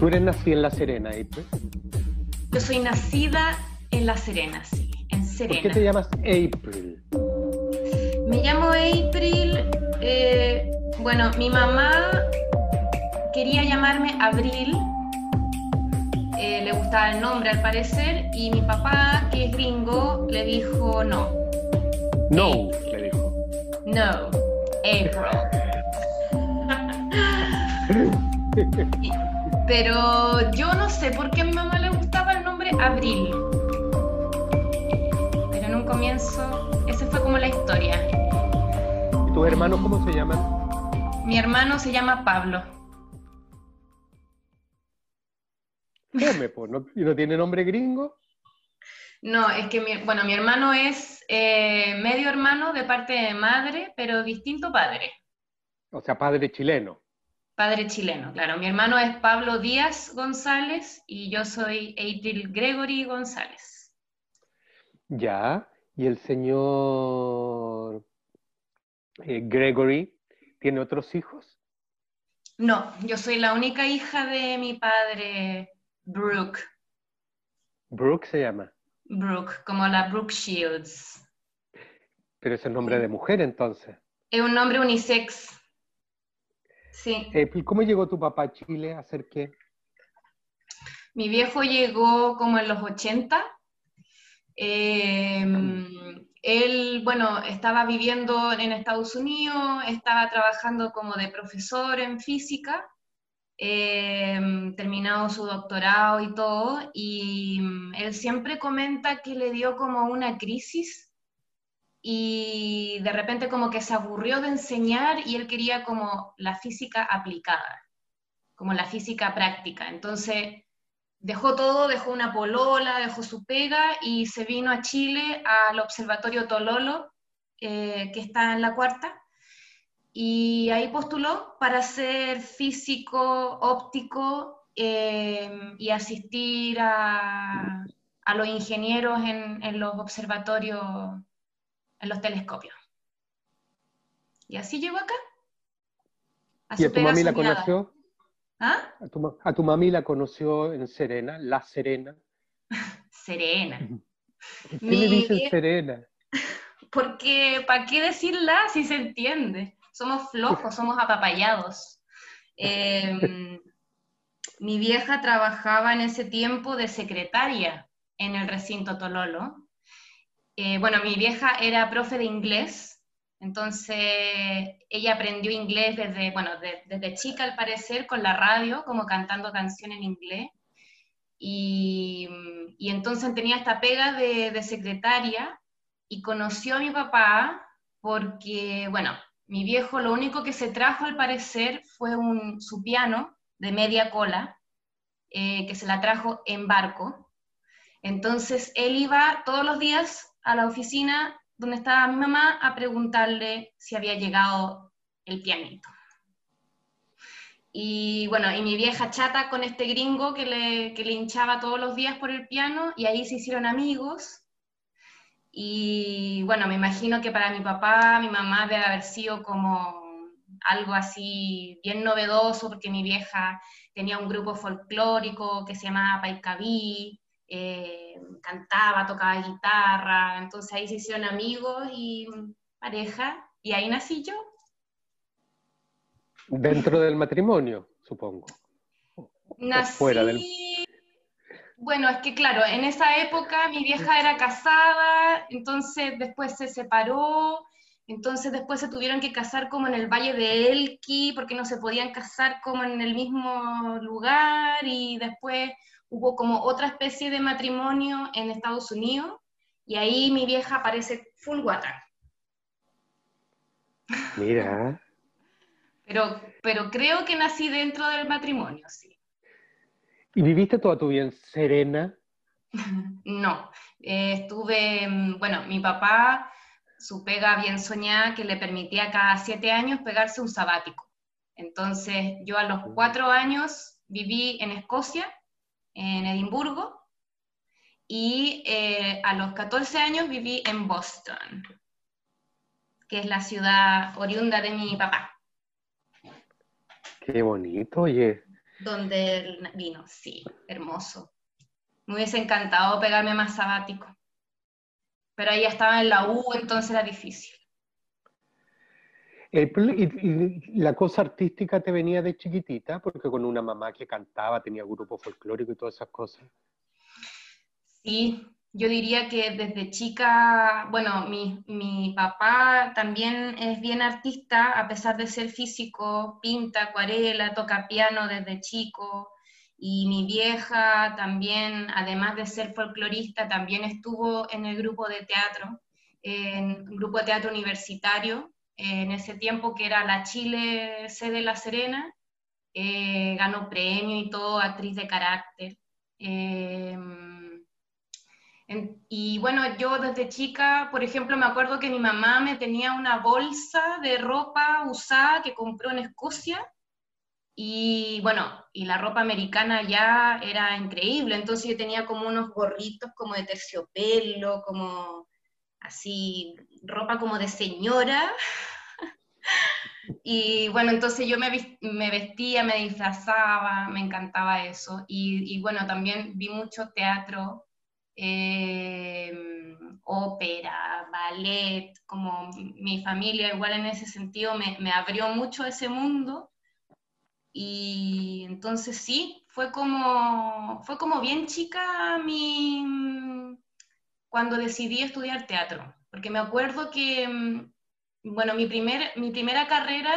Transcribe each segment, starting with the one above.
Tú eres nacida en La Serena, April. Yo soy nacida en La Serena, sí, en Serena. ¿Por qué te llamas April? Me llamo April. eh, bueno, mi mamá quería llamarme Abril. eh, le gustaba el nombre al parecer. Y mi papá, que es gringo, le dijo no. No, le dijo. No, April. Y- Pero yo no sé por qué a mi mamá le gustaba el nombre Abril. Pero en un comienzo, esa fue como la historia. ¿Y tus hermanos cómo se llaman? Mi hermano se llama Pablo. Fome, po, ¿no? ¿Y no tiene nombre gringo? No, es que mi, bueno, mi hermano es eh, medio hermano de parte de madre, pero distinto padre. O sea, padre chileno. Padre chileno, claro. Mi hermano es Pablo Díaz González y yo soy April Gregory González. Ya. ¿Y el señor eh, Gregory tiene otros hijos? No, yo soy la única hija de mi padre, Brooke. Brooke se llama. Brooke, como la Brooke Shields. Pero es el nombre de mujer entonces. Es un nombre unisex. Sí. April, ¿cómo llegó tu papá a Chile a hacer qué? Mi viejo llegó como en los 80. Eh, él, bueno, estaba viviendo en Estados Unidos, estaba trabajando como de profesor en física, eh, terminado su doctorado y todo, y mm, él siempre comenta que le dio como una crisis y de repente como que se aburrió de enseñar y él quería como la física aplicada, como la física práctica. Entonces dejó todo, dejó una polola, dejó su pega y se vino a Chile al Observatorio Tololo, eh, que está en la cuarta, y ahí postuló para ser físico óptico eh, y asistir a, a los ingenieros en, en los observatorios, en los telescopios. Y así llegó acá. A ¿Y a tu mami la conoció? ¿Ah? A tu, a tu mami la conoció en Serena, La Serena. Serena. ¿Por qué Mi le dicen Serena? Porque, ¿para qué decirla si se entiende? Somos flojos, somos apapallados. Eh, mi vieja trabajaba en ese tiempo de secretaria en el recinto Tololo. Eh, bueno, mi vieja era profe de inglés, entonces ella aprendió inglés desde, bueno, de- desde chica al parecer con la radio, como cantando canciones en inglés. Y, entonces tenía esta pega de, de secretaria y conoció a mi papá porque, bueno, mi viejo lo único que se trajo al parecer fue un, su piano de media cola, eh, que se la trajo en barco. Entonces él iba todos los días a la oficina donde estaba mi mamá a preguntarle si había llegado el pianito. Y bueno, y mi vieja chata con este gringo que le, que le hinchaba todos los días por el piano, y ahí se hicieron amigos. Y bueno, me imagino que para mi papá, mi mamá debe haber sido como algo así bien novedoso, porque mi vieja tenía un grupo folclórico que se llamaba Paicabí, eh, cantaba, tocaba guitarra, entonces ahí se hicieron amigos y pareja, y ahí nací yo. Dentro del matrimonio, supongo. Nací... fuera del- Bueno, es que claro, en esa época mi vieja era casada, entonces después se separó, entonces después se tuvieron que casar como en el Valle de Elqui, porque no se podían casar como en el mismo lugar, y después hubo como otra especie de matrimonio en Estados Unidos, y ahí mi vieja aparece full guata. Mira. Pero, pero creo que nací dentro del matrimonio, sí. ¿Y viviste toda tu vida en Serena? No, eh, estuve, mm, bueno, mi papá, su pega bien soñada que le permitía cada siete años pegarse un sabático. Entonces, yo a los cuatro años viví en Escocia, en Edimburgo, y eh, a los 14 años viví en Boston, que es la ciudad oriunda de mi papá. Qué bonito, oye. donde él vino, sí, hermoso. Me hubiese encantado pegarme más sabático, pero ahí estaba en la U, entonces era difícil. Y, la cosa artística te venía de chiquitita? Porque con una mamá que cantaba, tenía grupo folclórico y todas esas cosas. Sí, yo diría que desde chica, bueno, mi, mi, papá también es bien artista, a pesar de ser físico, pinta, acuarela, toca piano desde chico, y mi vieja también, además de ser folclorista, también estuvo en el grupo de teatro, en el grupo de teatro universitario, en ese tiempo que era la Chile sede La Serena, eh, ganó premio y todo, actriz de carácter. Eh, y bueno, yo desde chica, por ejemplo, me acuerdo que mi mamá me tenía una bolsa de ropa usada que compró en Escocia. Y bueno, y la ropa americana ya era increíble, entonces yo tenía como unos gorritos como de terciopelo, como así, ropa como de señora. y bueno, entonces yo me, me, vestía, me disfrazaba, me encantaba eso. Y, y bueno, también vi mucho teatro eh, ópera, ballet, como mi familia igual en ese sentido me, me, abrió mucho ese mundo y entonces sí, fue como, fue como bien chica mi, cuando decidí estudiar teatro, porque me acuerdo que, mm, bueno, mi, primer, mi primera carrera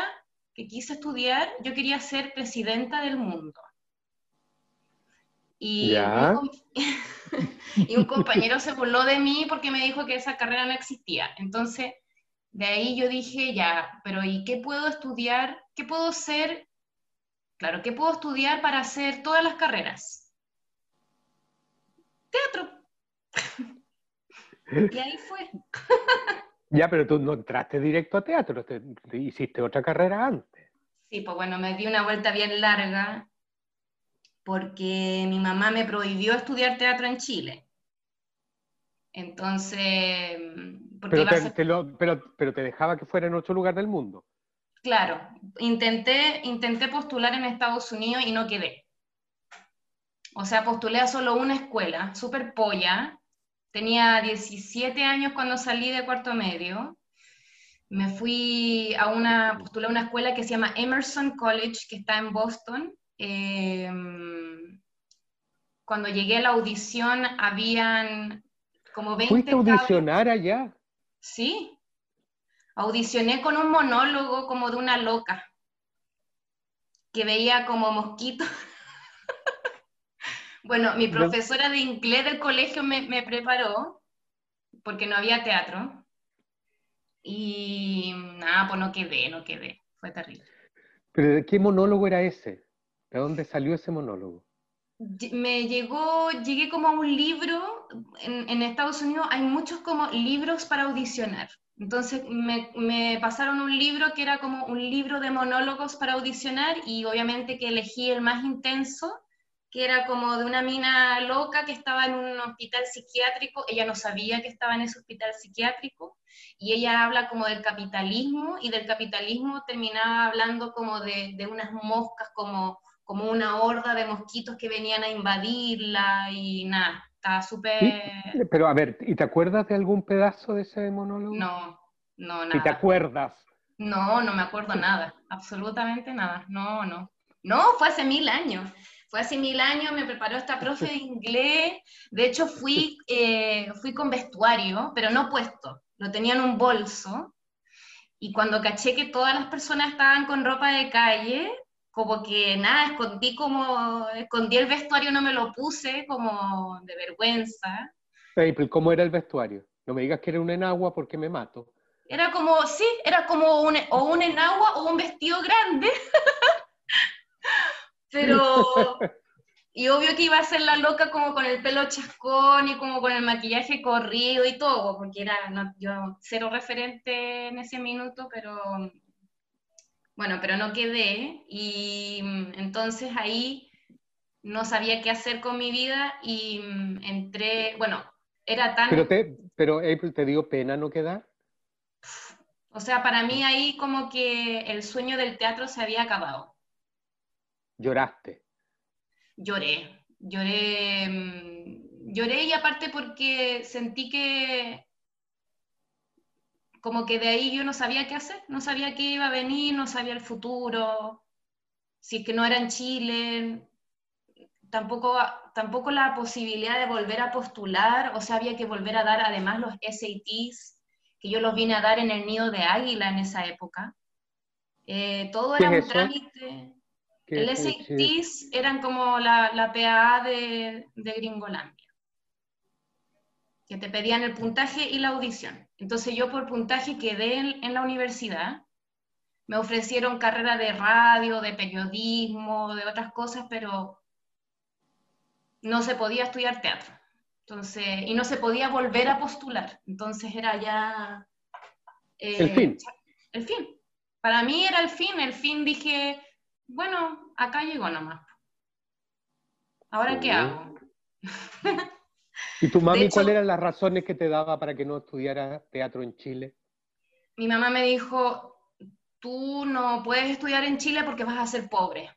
que quise estudiar, yo quería ser presidenta del mundo. Y, y un compañero se burló de mí porque me dijo que esa carrera no existía. Entonces, de ahí yo dije, ya, pero ¿y qué puedo estudiar? ¿Qué puedo ser? Claro, ¿qué puedo estudiar para hacer todas las carreras? Teatro. y ahí fue. ya, pero tú no entraste directo a teatro, te, hiciste otra carrera antes. Sí, pues bueno, me di una vuelta bien larga porque mi mamá me prohibió estudiar teatro en Chile. Entonces... Pero te, pero, te dejaba que fuera en otro lugar del mundo. Claro, intenté, intenté postular en Estados Unidos y no quedé. O sea, postulé a solo una escuela, súper polla. Tenía 17 años cuando salí de cuarto medio. Me fui a una, postulé a una escuela que se llama Emerson College, que está en Boston, Em, cuando llegué a la audición habían como 20... ¿Fuiste a audicionar allá? Sí, audicioné con un monólogo como de una loca, que veía como mosquitos. bueno, mi profesora de inglés del colegio me, me preparó, porque no había teatro, y nada, pues no quedé, no quedé, fue terrible. ¿Pero de qué monólogo era ese? ¿De dónde salió ese monólogo? Me llegó, llegué como a un libro, en, Estados Unidos hay muchos como libros para audicionar. Entonces me, me, pasaron un libro que era como un libro de monólogos para audicionar y obviamente que elegí el más intenso que era como de una mina loca que estaba en un hospital psiquiátrico, ella no sabía que estaba en ese hospital psiquiátrico, y ella habla como del capitalismo, y del capitalismo terminaba hablando como de, de unas moscas, como, como una horda de mosquitos que venían a invadirla, y nada, estaba súper... Pero a ver, ¿y te acuerdas de algún pedazo de ese monólogo? No, no, nada. ¿Y te acuerdas? No, no me acuerdo nada, absolutamente nada, no, no. No, fue hace mil años fue hace mil años, me preparó esta profe de inglés, de hecho fui, eh, fui con vestuario, pero no puesto, lo tenía en un bolso, y cuando caché que todas las personas estaban con ropa de calle, como que nada, escondí como, escondí el vestuario, no me lo puse, como de vergüenza. ¿Cómo era el vestuario? No me digas que era un enagua porque me mato. Era como, sí, era como un, o un enagua o un vestido grande. Pero, y obvio que iba a ser la loca como con el pelo chascón y como con el maquillaje corrido y todo, porque era yo cero referente en ese minuto, pero bueno, pero no quedé y entonces ahí no sabía qué hacer con mi vida y entré, bueno, era tan... Pero, te, pero April, ¿te dio pena no quedar? O sea, para mí ahí como que el sueño del teatro se había acabado. ¿Lloraste? lloré, lloré, mm, lloré y aparte porque sentí que como que de ahí yo no sabía qué hacer, no sabía qué iba a venir, no sabía el futuro, si es que no era en Chile, tampoco, tampoco la posibilidad de volver a postular, o sea, había que volver a dar además los SATs, que yo los vine a dar en el nido de águila en esa época. Eh, todo era un trámite. El SATs eran como la, la PAA de, de Gringolandia, que te pedían el puntaje y la audición. Entonces yo por puntaje quedé en, en la universidad, me ofrecieron carrera de radio, de periodismo, de otras cosas, pero no se podía estudiar teatro. Entonces, y no se podía volver a postular. Entonces era ya... Eh, el fin. El fin. Para mí era el fin. El fin dije, bueno, acá llegó nomás. ¿Ahora qué hago? ¿Y tu mami cuáles eran las razones que te daba para que no estudiara teatro en Chile? Mi mamá me dijo, tú no puedes estudiar en Chile porque vas a ser pobre.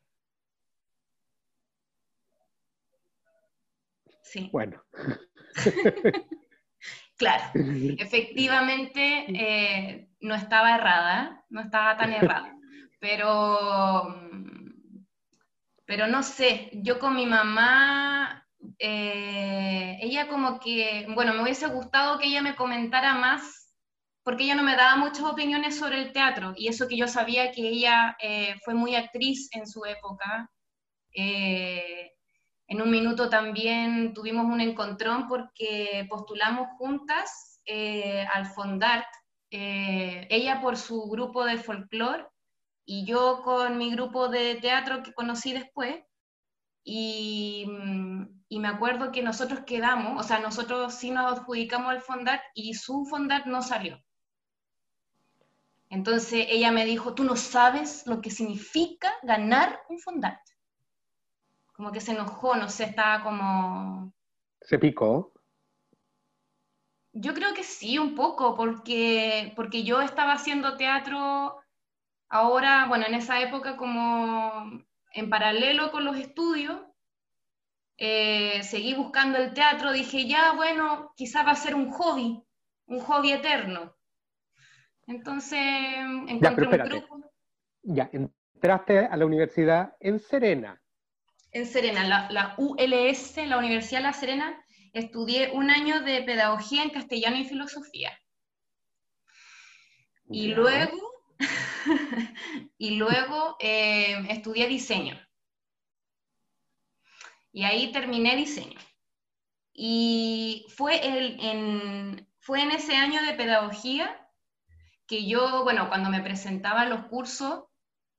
Sí. Bueno. claro, efectivamente eh, no estaba errada, no estaba tan errada, pero, pero no sé, yo con mi mamá, eh, ella como que, bueno, me hubiese gustado que ella me comentara más, porque ella no me daba muchas opiniones sobre el teatro, y eso que yo sabía que ella eh, fue muy actriz en su época. En un minuto también tuvimos un encontrón porque postulamos juntas eh, al Fondart, eh, ella por su grupo de folclore y yo con mi grupo de teatro que conocí después. Y, mm, y, me acuerdo que nosotros quedamos, o sea, nosotros sí nos adjudicamos al Fondart y su Fondart no salió. Entonces ella me dijo, tú no sabes lo que significa ganar un Fondart como que se enojó, no sé, estaba como... ¿Se picó? Yo creo que sí, un poco, porque, porque yo estaba haciendo teatro ahora, bueno, en esa época como en paralelo con los estudios, eh, seguí buscando el teatro, dije, ya, bueno, quizás va a ser un hobby, un hobby eterno. Entonces, encontré un grupo. Ya, entraste a la universidad en Serena en Serena, la, ULS, la Universidad de La Serena, estudié un año de pedagogía en castellano y filosofía. Y luego, y luego eh, estudié diseño. Y ahí terminé diseño. Y fue, en, fue en ese año de pedagogía que yo, bueno, cuando me presentaba en los cursos,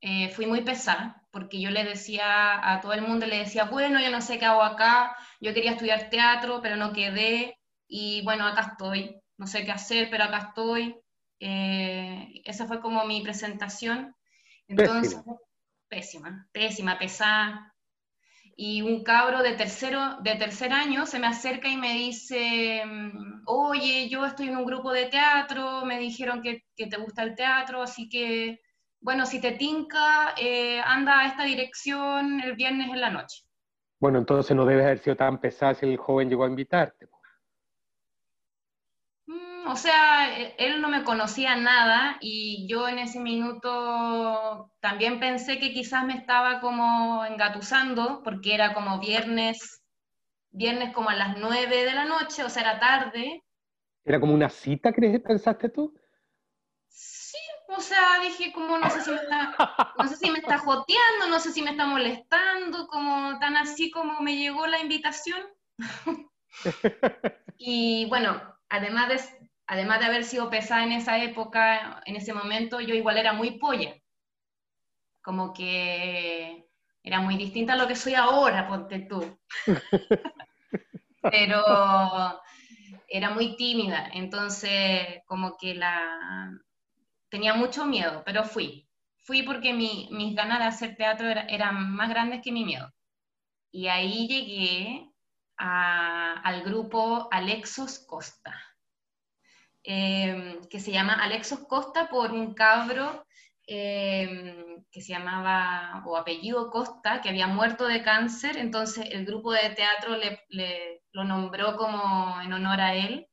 eh, fui muy pesada porque yo le decía a todo el mundo, le decía, bueno, yo no sé qué hago acá, yo quería estudiar teatro, pero no quedé, y bueno, acá estoy, no sé qué hacer, pero acá estoy. Eh, esa fue como mi presentación. Entonces, pésima, pésima, pesada. Y un cabro de, tercero, de tercer año se me acerca y me dice, oye, yo estoy en un grupo de teatro, me dijeron que, que te gusta el teatro, así que bueno, si te tinca, eh, anda a esta dirección el viernes en la noche. Bueno, entonces no debes haber sido tan pesada si el joven llegó a invitarte. O sea, e, él no me conocía nada y yo en ese minuto también pensé que quizás me estaba como engatusando porque era como viernes, viernes como a las nueve de la noche, o sea, era tarde. ¿Era como una cita, crees, pensaste tú? O sea, dije como no sé si me está, no sé si me está joteando, no sé si me está molestando, como tan así como me llegó la invitación. y bueno, además de, además de haber sido pesada en esa época, en ese momento, yo igual era muy polla. Como que era muy distinta a lo que soy ahora, ponte tú. Pero era muy tímida, entonces como que la, tenía mucho miedo, pero fui. Fui porque mi, mis ganas de hacer teatro eran más grandes que mi miedo. Y ahí llegué al grupo Alexos Costa, em, que se llama Alexos Costa por un cabro em, que se llamaba, o apellido Costa, que había muerto de cáncer, entonces el grupo de teatro le, lo nombró como en honor a él.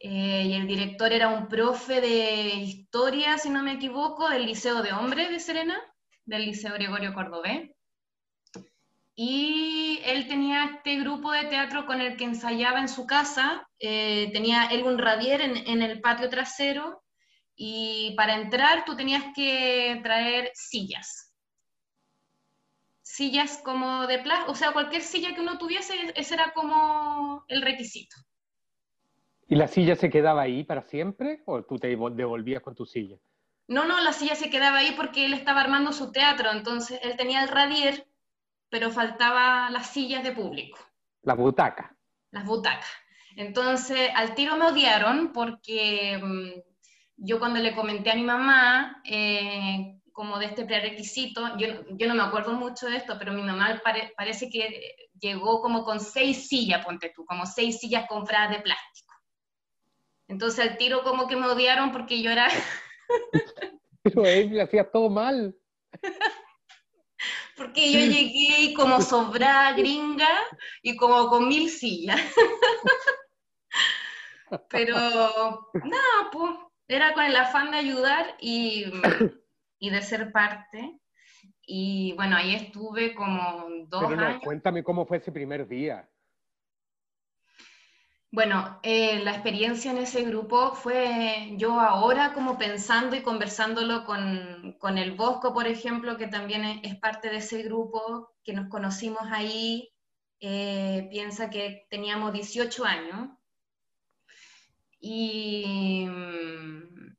Eh, y el director era un profe de historia, si no me equivoco, del Liceo de Hombres de Serena, del Liceo Gregorio Cordobés. Y él tenía este grupo de teatro con el que ensayaba en su casa, eh, tenía él un radier en, el patio trasero y para entrar tú tenías que traer sillas. Sillas como de plástico, o sea, cualquier silla que uno tuviese, ese era como el requisito. ¿Y la silla se quedaba ahí para siempre o tú te devolvías con tu silla? No, no, la silla se quedaba ahí porque él estaba armando su teatro, entonces él tenía el radier pero faltaba las sillas de público. Las butacas. Las butacas. Entonces, al tiro me odiaron porque mm, yo cuando le comenté a mi mamá, eh, como de este prerequisito, yo, yo, no me acuerdo mucho de esto, pero mi mamá parece que llegó como con seis sillas, ponte tú, como seis sillas compradas de plástico. Entonces al tiro como que me odiaron porque yo era... pero él hacía todo mal. porque yo llegué como sobrada gringa y como con mil sillas. Pero nada, pues era con el afán de ayudar y, y, de ser parte. Y bueno, ahí estuve como dos Pero no, Cuéntame cómo fue ese primer día. Bueno, eh, la experiencia en ese grupo fue yo ahora como pensando y conversándolo con, el Bosco, por ejemplo, que también es, parte de ese grupo, que nos conocimos ahí, eh, piensa que teníamos 18 años. Y mm,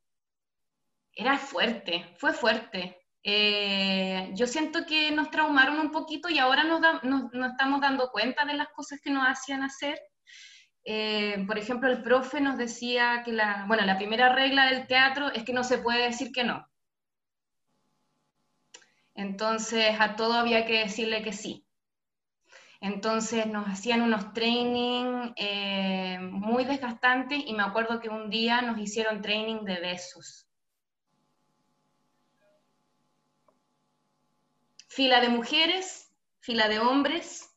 era fuerte, fue fuerte. Eh, yo siento que nos traumaron un poquito y ahora nos, nos estamos dando cuenta de las cosas que nos hacían hacer eh, por ejemplo, el profe nos decía que la, bueno, la primera regla del teatro es que no se puede decir que no. Entonces, a todo había que decirle que sí. Entonces nos hacían unos training eh, muy desgastantes y me acuerdo que un día nos hicieron training de besos. Fila de mujeres, fila de hombres,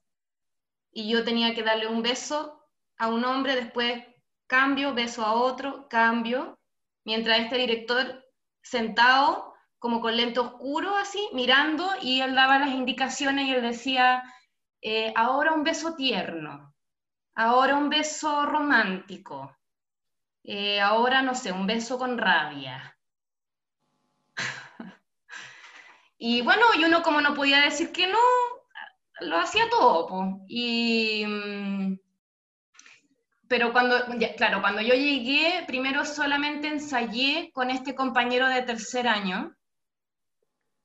y yo tenía que darle un beso a un hombre, después cambio, beso a otro, cambio, mientras este director sentado como con lente oscuro así, mirando, y él daba las indicaciones y él decía, eh, ahora un beso tierno, ahora un beso romántico, eh, ahora no sé, un beso con rabia. y bueno, y uno como no podía decir que no, lo hacía todo. Y... Mm, pero cuando, claro, cuando yo llegué, primero solamente ensayé con este compañero de tercer año.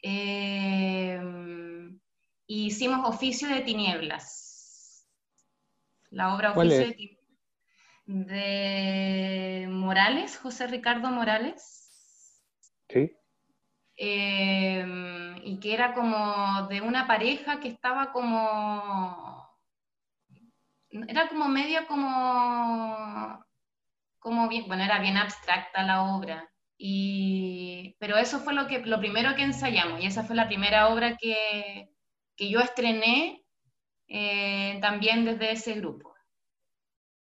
Eh, hicimos Oficio de Tinieblas. La obra Oficio de Tinieblas. De Morales, José Ricardo Morales. Sí. Eh, y que era como de una pareja que estaba como era como medio como, como bien, bueno, era bien abstracta la obra, y, pero eso fue lo, que, lo primero que ensayamos, y esa fue la primera obra que, que yo estrené eh, también desde ese grupo.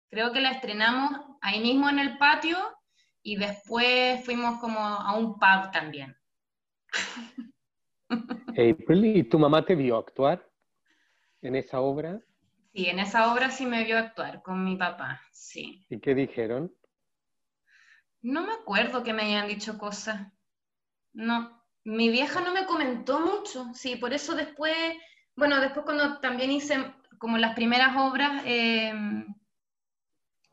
Creo que la estrenamos ahí mismo en el patio y después fuimos como a un pub también. April, ¿y tu mamá te vio actuar en esa obra? Sí, en esa obra sí me vio actuar con mi papá, sí. ¿Y qué dijeron? No me acuerdo que me hayan dicho cosas. No, mi vieja no me comentó mucho, sí, por eso después, bueno, después cuando también hice como las primeras obras em,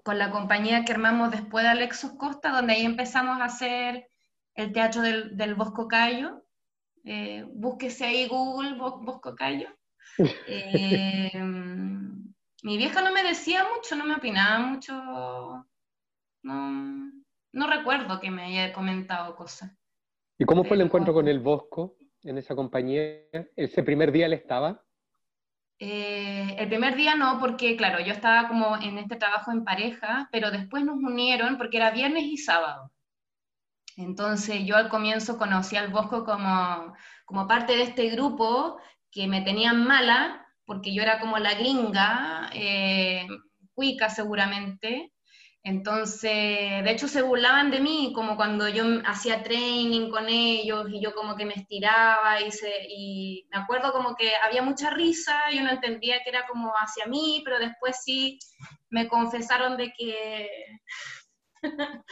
con la compañía que armamos después de Alexos Costa, donde ahí empezamos a hacer el teatro del, Bosco Cayo. Eh, búsquese ahí Google Bosco Cayo. Eh, mi vieja no me decía mucho, no me opinaba mucho, no, no recuerdo que me haya comentado cosas. ¿Y cómo fue el encuentro con el Bosco en esa compañía? ¿Ese primer día él estaba? Eh, el primer día no, porque claro, yo estaba como en este trabajo en pareja, pero después nos unieron porque era viernes y sábado. Entonces yo al comienzo conocí al Bosco como, como parte de este grupo que me tenían mala, porque yo era como la gringa, eh, cuica seguramente, entonces, de hecho se burlaban de mí, como cuando yo hacía training con ellos y yo como que me estiraba y, y me acuerdo como que había mucha risa, yo no entendía que era como hacia mí, pero después sí me confesaron de que,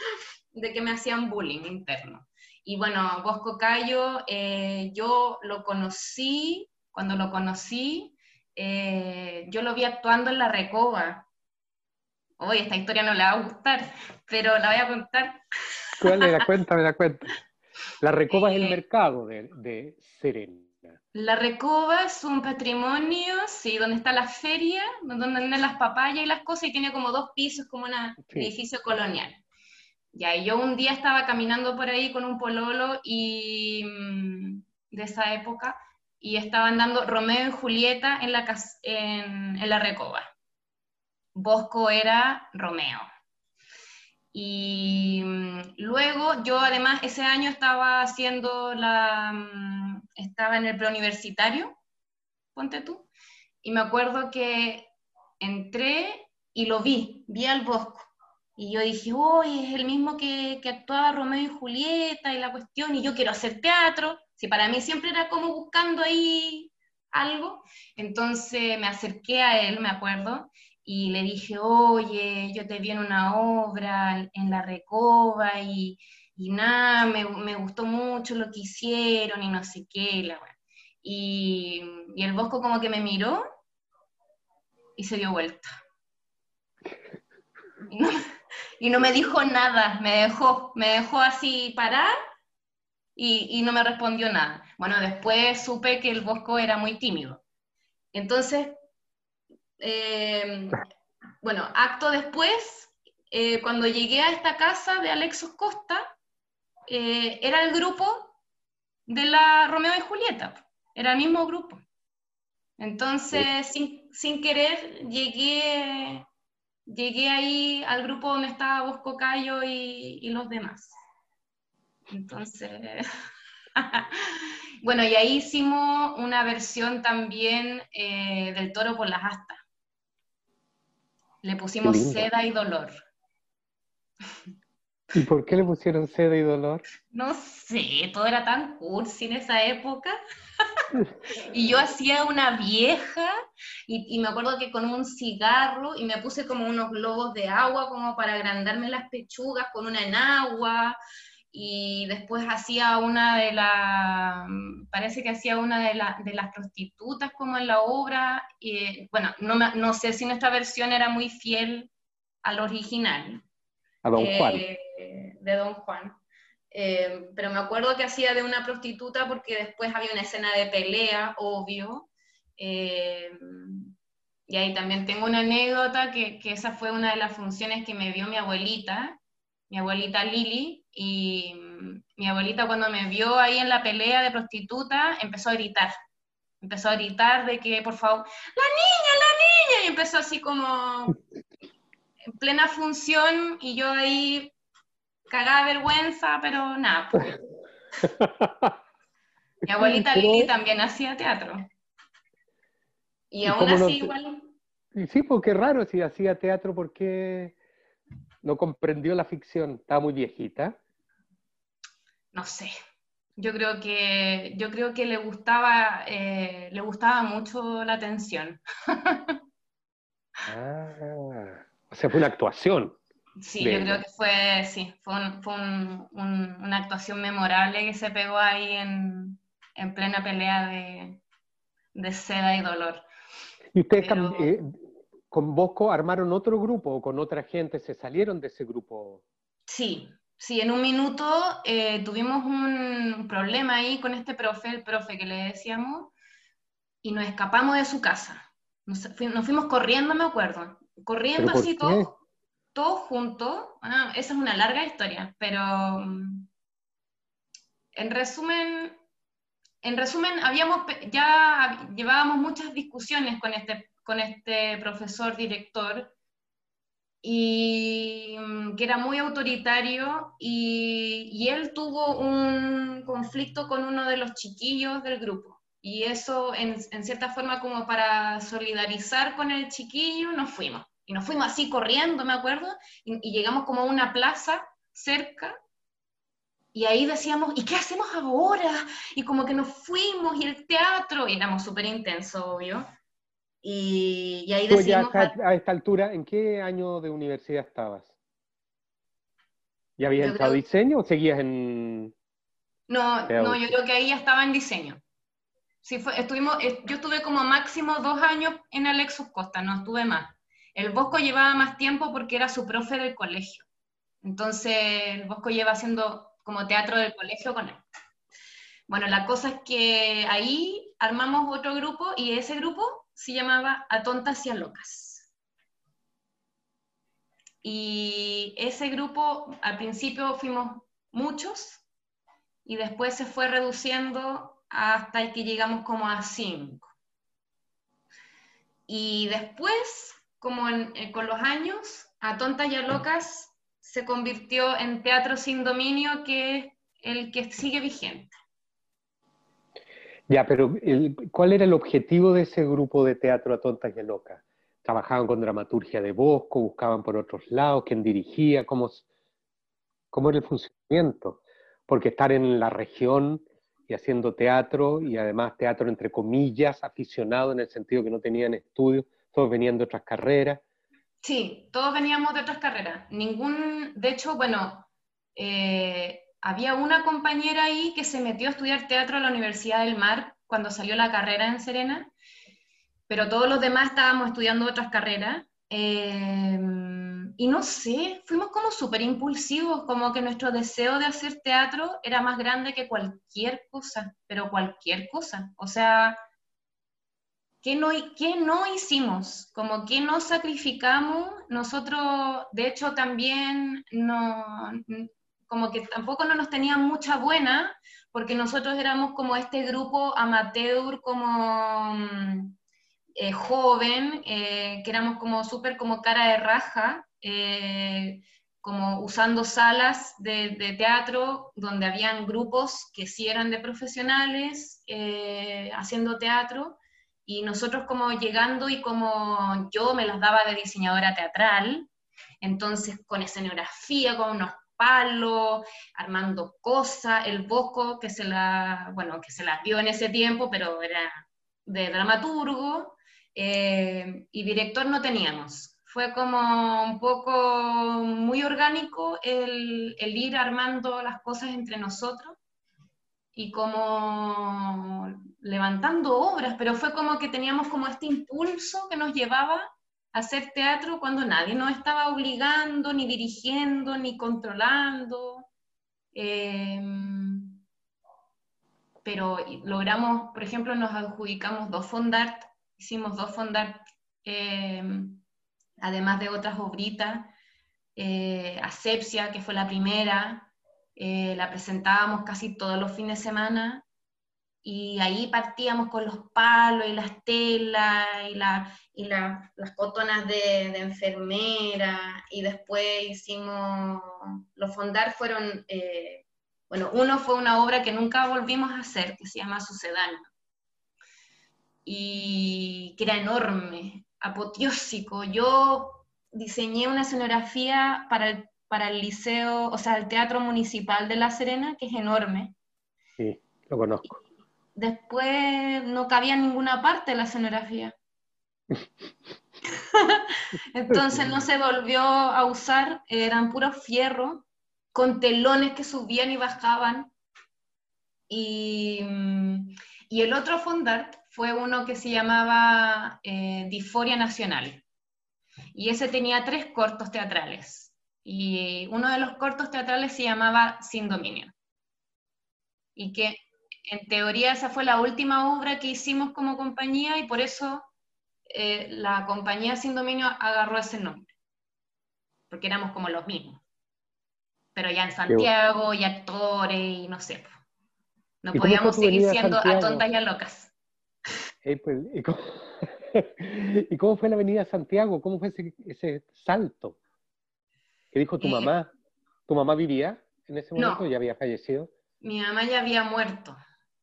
de que me hacían bullying interno. Y bueno, Bosco Cayo, eh, yo lo conocí, cuando lo conocí, eh, yo lo vi actuando en La Recoba, Oye, esta historia no le va a gustar, pero la voy a contar. ¿Cuál es la cuenta? Me la cuenta. La Recoba es el eh, mercado de, Serena. La Recoba es un patrimonio, sí, donde está la feria, donde venden las papayas y las cosas, y tiene como dos pisos, como un edificio colonial. Ya, y yo un día estaba caminando por ahí con un pololo y, mm, de esa época, y estaban dando Romeo y Julieta en la, en, la Recoba. Bosco era Romeo. Y mm, luego yo además ese año estaba haciendo la, mm, estaba en el preuniversitario, ponte tú, y me acuerdo que entré y lo vi, vi al Bosco. Y yo dije, uy, es el mismo que, que actuaba Romeo y Julieta y la cuestión, y yo quiero hacer teatro. Si para mí siempre era como buscando ahí algo. Entonces me acerqué a él, me acuerdo, y le dije, oye, yo te vi en una obra en la Recoba y, y nada, me, me, gustó mucho lo que hicieron y no sé qué. La, y, y, el Bosco como que me miró y se dio vuelta. Y no, y no me dijo nada, me dejó, me dejó así parar y, y, no me respondió nada. Bueno, después supe que el Bosco era muy tímido. Entonces, eh, bueno, acto después, eh, cuando llegué a esta casa de Alexos Costa, eh, era el grupo de la Romeo y Julieta, era el mismo grupo. Entonces, sin, querer, llegué, llegué ahí al grupo donde estaba Bosco Cayo y, y los demás. Entonces, bueno, y ahí hicimos una versión también del toro por las astas. Le pusimos seda y dolor. ¿Y por qué le pusieron seda y dolor? No sé, todo era tan cursi en esa época. y yo hacía una vieja y, me acuerdo que con un cigarro y me puse como unos globos de agua como para agrandarme las pechugas con una en agua y después hacía una de las, parece que hacía una de, de, las prostitutas como en la obra, y bueno, no, no, sé si nuestra versión era muy fiel al original. A Don Juan. Eh, de Don Juan. Eh, pero me acuerdo que hacía de una prostituta porque después había una escena de pelea, obvio. Eh, y ahí también tengo una anécdota que, que esa fue una de las funciones que me dio mi abuelita, mi abuelita Lili, y mm, mi abuelita cuando me vio ahí en la pelea de prostituta empezó a gritar. Empezó a gritar de que, por favor, la niña, la niña, y empezó así como en plena función y yo ahí cagada vergüenza, pero nada. Pues. Mi abuelita Lili también hacía teatro. Y aún así igual... Sí, porque pues raro si hacía teatro porque no comprendió la ficción. Estaba muy viejita no sé, yo creo que, yo creo que le, gustaba, eh, le gustaba mucho la atención. ah, o sea, fue una actuación. Sí, yo creo que fue, sí, fue, una actuación memorable que se pegó ahí en, plena pelea de, seda y dolor. ¿Y ustedes eh, con Bosco armaron otro grupo o con otra gente? ¿Se salieron de ese grupo? Sí, Sí, en un minuto eh, tuvimos un problema ahí con este profe, el profe que le decíamos, y nos escapamos de su casa. Nos, fuimos corriendo, me acuerdo, corriendo así todos todo juntos. Ah, esa es una larga historia, pero mm, en resumen, en resumen, habíamos, ya llevábamos muchas discusiones con este, con este profesor director y mm, que era muy autoritario y, él tuvo un conflicto con uno de los chiquillos del grupo. Y eso, en, cierta forma, como para solidarizar con el chiquillo, nos fuimos. Y nos fuimos así corriendo, me acuerdo, y, y llegamos como a una plaza cerca. Y ahí decíamos, ¿y qué hacemos ahora? Y como que nos fuimos, y el teatro, y éramos súper intensos, obvio. Y, ahí decidimos... a esta altura, ¿en qué año de universidad estabas? ¿Ya habías entrado diseño o seguías en...? No, no, yo creo que ahí ya estaba en diseño. Sí, fue, estuvimos, yo estuve como máximo dos años en Alexus Costa, no estuve más. El Bosco llevaba más tiempo porque era su profe del colegio. Entonces, el Bosco lleva haciendo como teatro del colegio con él. Bueno, la cosa es que ahí armamos otro grupo y ese grupo se llamaba A Tontas y a Locas. Y ese grupo, al principio fuimos muchos y después se fue reduciendo hasta que llegamos como a cinco. Y después, como eh, con los años, A Tontas y a Locas se convirtió en Teatro Sin Dominio, que es el que sigue vigente. Ya, pero ¿cuál era el objetivo de ese grupo de teatro a tontas y a locas? ¿Trabajaban con dramaturgia de Bosco? ¿Buscaban por otros lados? ¿Quién dirigía? ¿Cómo, cómo era el funcionamiento? Porque estar en la región y haciendo teatro, y además teatro entre comillas, aficionado en el sentido que no tenían estudios, todos venían de otras carreras. Sí, todos veníamos de otras carreras. Ningún, de hecho, bueno, eh, había una compañera ahí que se metió a estudiar teatro a la Universidad del Mar cuando salió la carrera en Serena, pero todos los demás estábamos estudiando otras carreras. Eh, y no sé, fuimos como súper impulsivos, como que nuestro deseo de hacer teatro era más grande que cualquier cosa, pero cualquier cosa. O sea, ¿qué no, qué no hicimos? Como que no sacrificamos. Nosotros, de hecho, también no, como que tampoco no nos tenían mucha buena, porque nosotros éramos como este grupo amateur, como mm, eh, joven, eh, que éramos como súper como cara de raja, eh, como usando salas de, de, teatro donde habían grupos que sí eran de profesionales haciendo teatro, y nosotros como llegando y como yo me las daba de diseñadora teatral, entonces con escenografía, con unos palo, armando cosas, el Bosco, que se la, bueno, que se la vio en ese tiempo, pero era de dramaturgo, eh, y director no teníamos. Fue como un poco muy orgánico el ir armando las cosas entre nosotros y como levantando obras, pero fue como que teníamos como este impulso que nos llevaba hacer teatro cuando nadie nos estaba obligando, ni dirigiendo, ni controlando. Em, pero logramos, por ejemplo, nos adjudicamos dos fondart, hicimos dos fondart, em, además de otras obritas. Eh, Asepsia, que fue la primera, eh, la presentábamos casi todos los fines de semana y ahí partíamos con los palos y las telas y, la, y la, las cotonas de, de, enfermera y después hicimos, los fondar fueron, eh, bueno, uno fue una obra que nunca volvimos a hacer, que se llama Sucedáneo, y que era enorme, apoteósico. Yo diseñé una escenografía para el, para el liceo, o sea, el Teatro Municipal de La Serena, que es enorme. Sí, lo conozco después no cabía en ninguna parte la escenografía. Entonces no se volvió a usar, eran puros fierros, con telones que subían y bajaban. Y, y el otro fondart fue uno que se llamaba eh, Diforia Nacional. Y ese tenía tres cortos teatrales. Y uno de los cortos teatrales se llamaba Sin Dominio. Y que en teoría esa fue la última obra que hicimos como compañía y por eso eh, la compañía Sin Dominio agarró ese nombre, porque éramos como los mismos. Pero ya en Santiago y actores y no sé. No podíamos seguir siendo a, tontas y a locas. Pues, ¿y, cómo, fue la avenida Santiago? ¿Cómo fue ese, salto? ¿Qué dijo tu Eh, mamá? ¿Tu mamá vivía en ese No. momento? ¿Ya había fallecido? Mi mamá ya había muerto.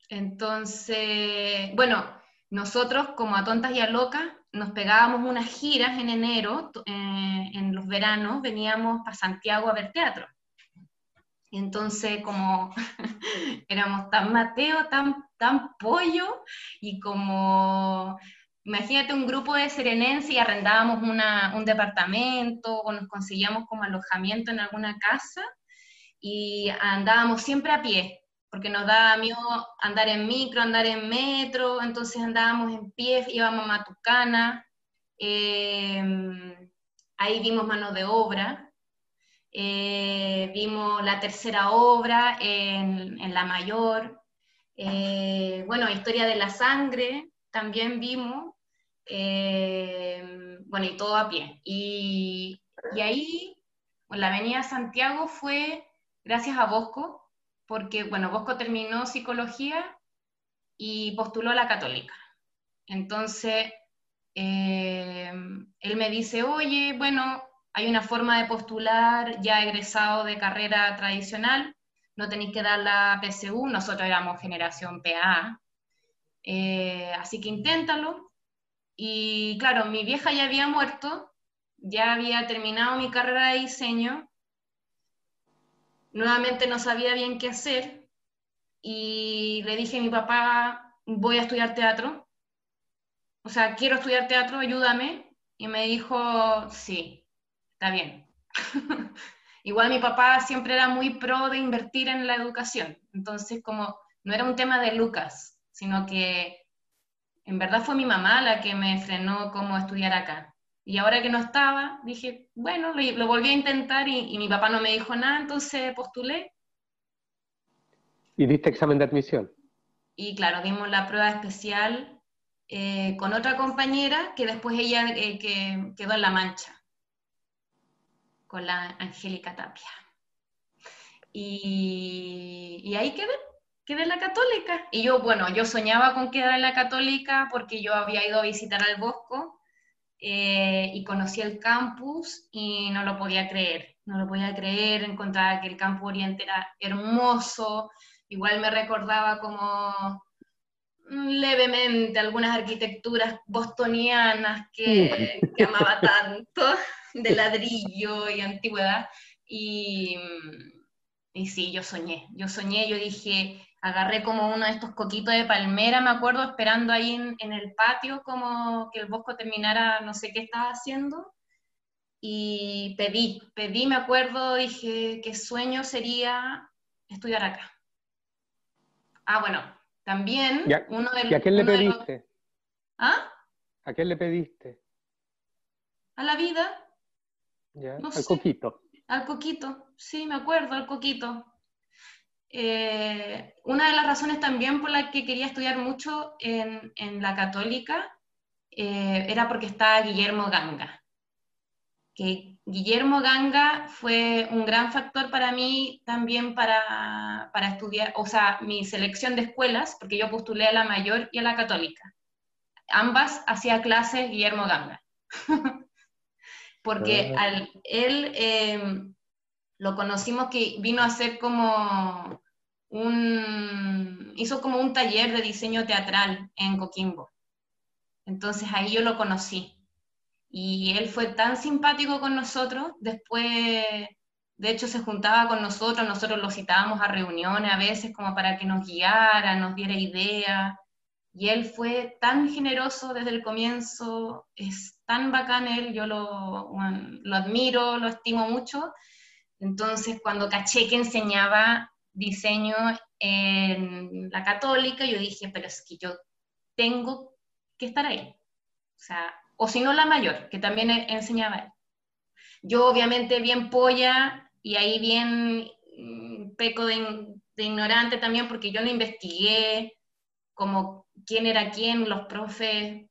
Entonces, bueno, nosotros como a tontas y a locas nos pegábamos unas giras en enero, eh, en los veranos, veníamos para Santiago a ver teatro. Y entonces, como éramos tan Mateo, tan, tan pollo, y como, imagínate un grupo de serenenses y arrendábamos una- un departamento o nos conseguíamos como alojamiento en alguna casa y andábamos siempre a pie, porque nos daba miedo andar en micro, andar en metro, entonces andábamos en pie, íbamos a Matucana, eh, ahí vimos mano de obra, eh, vimos la tercera obra en, La Mayor, eh, bueno, Historia de la Sangre también vimos, eh, bueno, y todo a pie. Y, ahí, la Avenida Santiago fue gracias a Bosco, porque, bueno, Bosco terminó psicología y postuló a la católica. Entonces, eh, él me dice, oye, bueno, hay una forma de postular ya egresado de carrera tradicional, no tenéis que dar la PSU, nosotros éramos generación PA, eh, así que inténtalo. Y claro, mi vieja ya había muerto, ya había terminado mi carrera de diseño, nuevamente no sabía bien qué hacer y le dije a mi papá, voy a estudiar teatro, o sea, quiero estudiar teatro, ayúdame. Y me dijo, sí, está bien. Igual mi papá siempre era muy pro de invertir en la educación, entonces como no era un tema de Lucas, sino que en verdad fue mi mamá la que me frenó como estudiar acá. Y ahora que no estaba, dije, bueno, lo, lo volví a intentar y, y mi papá no me dijo nada, entonces postulé ¿Y diste examen de admisión? y claro, dimos la prueba especial eh, con otra compañera que después ella eh, que quedó en La Mancha, con la Angélica Tapia. Y, y ahí quedé, quedé en la católica. Y yo, bueno, yo soñaba con quedar en la católica porque yo había ido a visitar al Bosco eh, y conocí el campus y no lo podía creer, no lo podía creer, encontraba que el campo oriente era hermoso, igual me recordaba como mm, levemente algunas arquitecturas bostonianas que, que amaba tanto, de ladrillo y antigüedad. Y, y sí, yo soñé, yo soñé, yo dije, agarré como uno de estos coquitos de palmera, me acuerdo, esperando ahí en, en el patio como que el bosco terminara, no sé qué estaba haciendo. Y pedí, pedí, me acuerdo, dije, qué sueño sería estudiar acá. Ah, bueno, también ¿Y a, uno del, ¿y a quién le de los- pediste? ¿Ah? ¿A quién le pediste? A la vida, ¿Ya? No Al sé. coquito. al coquito, sí, me acuerdo, al coquito. Eh, una de las razones también por la que quería estudiar mucho en, en la católica eh, era porque estaba Guillermo Ganga. Que Guillermo Ganga fue un gran factor para mí también para, para estudiar, o sea, mi selección de escuelas, porque yo postulé a la mayor y a la católica. Ambas hacía clases Guillermo Ganga. porque al, él eh, lo conocimos que vino a hacer como un, hizo como un taller de diseño teatral en Coquimbo. Entonces ahí yo lo conocí. Y él fue tan simpático con nosotros, después, de hecho, se juntaba con nosotros, nosotros lo citábamos a reuniones a veces como para que nos guiara, nos diera ideas. Y él fue tan generoso desde el comienzo, es tan bacán él, yo lo, lo admiro, lo estimo mucho. Entonces, cuando caché que enseñaba diseño en la católica, yo dije, pero es que yo tengo que estar ahí. O sea, o si no la mayor, que también e- enseñaba él. Yo obviamente bien polla y ahí bien mm, peco de, de ignorante también porque yo no investigué como quién era quién, los profes,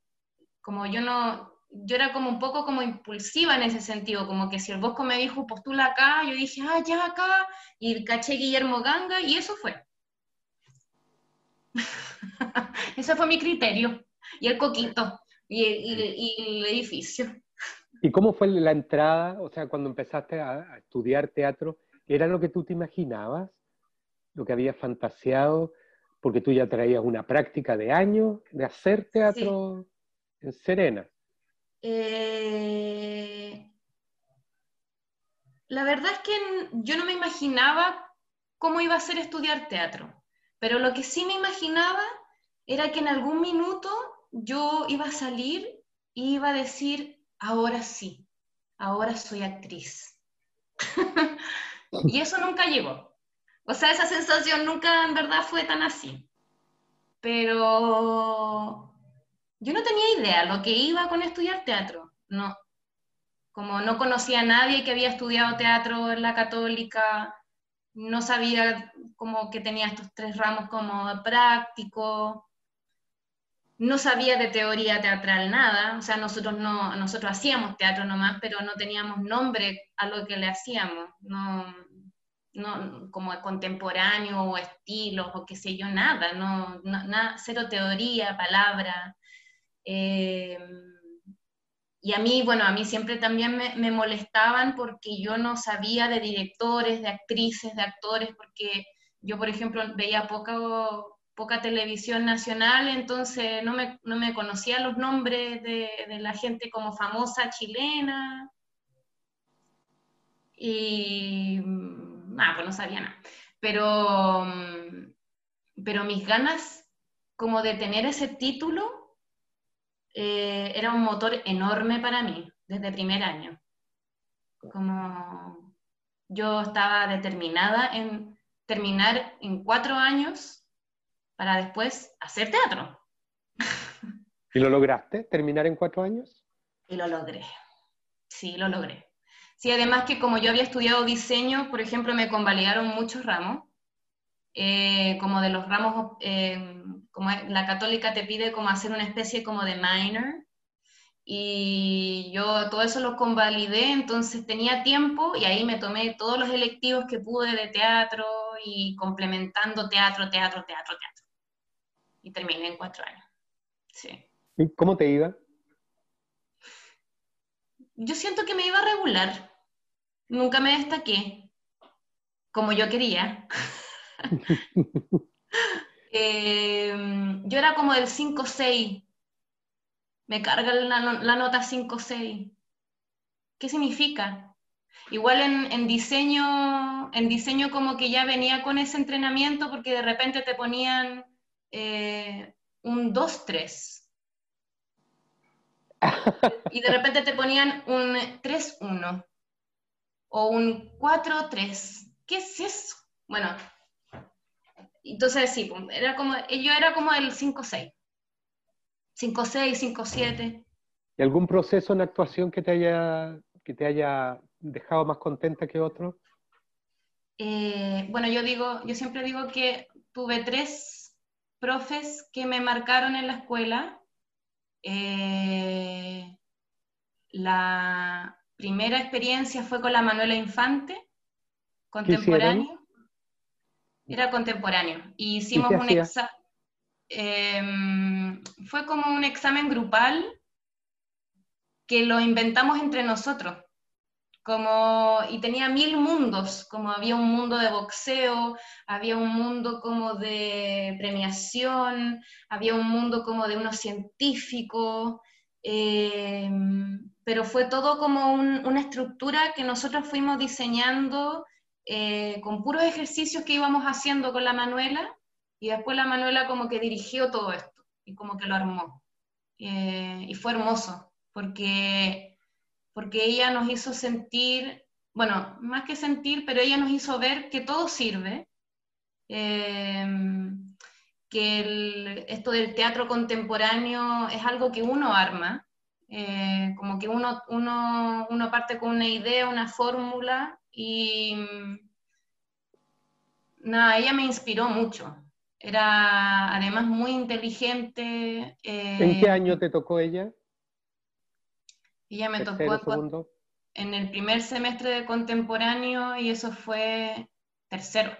como yo no, yo era como un poco como impulsiva en ese sentido, como que si el Bosco me dijo postula acá, yo dije, ah, ya acá, y caché Guillermo Ganga y eso fue. Ese fue mi criterio. Y el coquito, y, y- y el edificio. ¿Y cómo fue la entrada? O sea, cuando empezaste a, estudiar teatro, ¿era lo que tú te imaginabas? ¿Lo que habías fantaseado? Porque tú ya traías una práctica de años de hacer teatro en Serena. Eh, la verdad es que yo no me imaginaba cómo iba a ser estudiar teatro, pero lo que sí me imaginaba era que en algún minuto yo iba a salir y iba a decir, ahora sí, ahora soy actriz. y eso nunca llegó. O sea, esa sensación nunca en verdad fue tan así. Pero yo no tenía idea lo que iba con estudiar teatro. No. Como no conocía a nadie que había estudiado teatro en la católica, no sabía como que tenía estos tres ramos como práctico, no sabía de teoría teatral nada, o sea, nosotros, no, nosotros hacíamos teatro nomás, pero no teníamos nombre a lo que le hacíamos, no, no como contemporáneo o estilos o qué sé yo, nada, no, nada, cero teoría, palabra. Eh, y a mí, bueno, a mí siempre también me, me, molestaban porque yo no sabía de directores, de actrices, de actores, porque yo, por ejemplo, veía poco, poca televisión nacional, entonces no me, no me conocía los nombres de, de, la gente como famosa chilena. Y nada, pues no sabía nada. Pero, pero mis ganas como de tener ese título eh, era un motor enorme para mí desde primer año. Como yo estaba determinada en terminar en cuatro años para después hacer teatro. ¿Y lo lograste, terminar en cuatro años? Y lo logré, sí, lo logré. Sí, además que como yo había estudiado diseño, por ejemplo, me convalidaron muchos ramos, eh, como de los ramos, eh, como la católica te pide como hacer una especie como de minor, y yo todo eso lo convalidé, entonces tenía tiempo y ahí me tomé todos los electivos que pude de teatro y complementando teatro, teatro, teatro, teatro y terminé en cuatro años. Sí. ¿Y cómo te iba? Yo siento que me iba regular. Nunca me destaqué como yo quería. Em, yo era como del 5-6. Me carga la, la nota 5-6. ¿Qué significa? Igual en, en, diseño, en diseño como que ya venía con ese entrenamiento porque de repente te ponían eh, un 2-3. y de repente te ponían un 3-1 o un 4-3. ¿Qué es eso? Bueno, entonces sí, era como, yo era como el 5-6. 5-6, 5-7. ¿Y algún proceso en actuación que te haya, que te haya dejado más contenta que otro? Eh, bueno, yo digo, yo siempre digo que tuve tres profes que me marcaron en la escuela. Eh, la primera experiencia fue con la Manuela Infante, contemporáneo. Era contemporáneo. Y hicimos un examen. Em, fue como un examen grupal que lo inventamos entre nosotros como, y tenía mil mundos, como había un mundo de boxeo, había un mundo como de premiación, había un mundo como de unos científicos, eh, pero fue todo como una estructura que nosotros fuimos diseñando eh, con puros ejercicios que íbamos haciendo con la Manuela, y después la Manuela como que dirigió todo esto, y como que lo armó. Eh, y fue hermoso, porque porque ella nos hizo sentir, bueno, más que sentir, pero ella nos hizo ver que todo sirve, eh, que esto del teatro contemporáneo es algo que uno arma, como que uno, uno, uno, parte con una idea, una fórmula, y nada, ella me inspiró mucho. Era además muy inteligente. ¿En qué eh, año te tocó ella? Ya me tocó en el primer semestre de contemporáneo y eso fue tercero.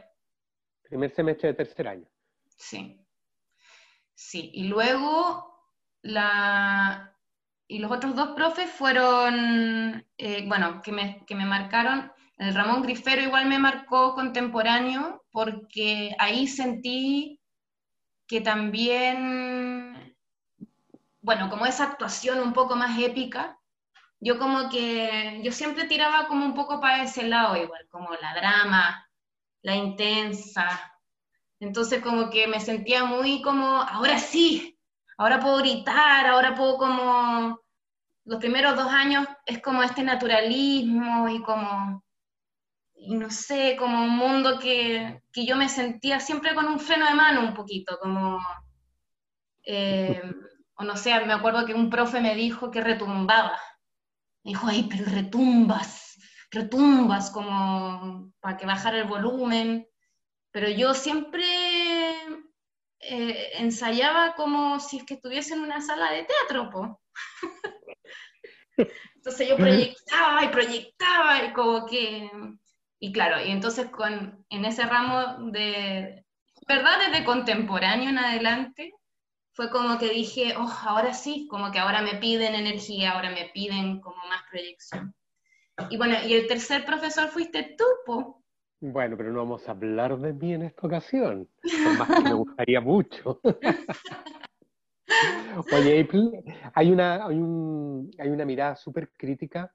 Primer semestre de tercer año. Sí. Sí, y luego la... y los otros dos profes fueron, eh, bueno, que me, que me marcaron. El Ramón Grifero igual me marcó contemporáneo porque ahí sentí que también, bueno, como esa actuación un poco más épica, yo como que, yo siempre tiraba como un poco para ese lado igual, como la drama, la intensa. Entonces como que me sentía muy como, ahora sí, ahora puedo gritar, ahora puedo como los primeros dos años es como este naturalismo y como, y no sé, como un mundo que, que yo me sentía siempre con un freno de mano un poquito, como, eh, o no sé, me acuerdo que un profe me dijo que retumbaba. Me dijo, ay, pero retumbas, retumbas como para que bajara el volumen. Pero yo siempre eh, ensayaba como si es que estuviese en una sala de teatro, po. Entonces yo proyectaba y proyectaba y como que... Y claro, y entonces con, en ese ramo de... ¿Verdad? Desde contemporáneo en adelante, fue como que dije, oh, ahora sí, como que ahora me piden energía, ahora me piden como más proyección. Y bueno, y el tercer profesor fuiste tú, po. Bueno, pero no vamos a hablar de mí en esta ocasión, por más que me gustaría mucho. Oye, hay una, hay, una mirada súper crítica,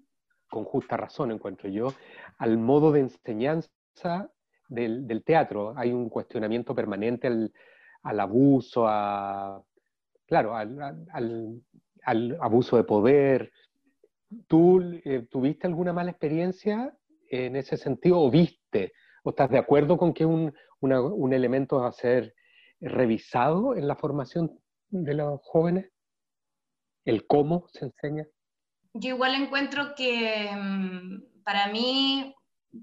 con justa razón encuentro yo, al modo de enseñanza del, teatro. Hay un cuestionamiento permanente al, abuso, a, claro, al, abuso de poder. ¿Tú eh, tuviste alguna mala experiencia en ese sentido o viste? ¿O estás de acuerdo con que un, un elemento a ser revisado en la formación de los jóvenes? ¿El cómo se enseña? Yo igual encuentro que mm, para mí,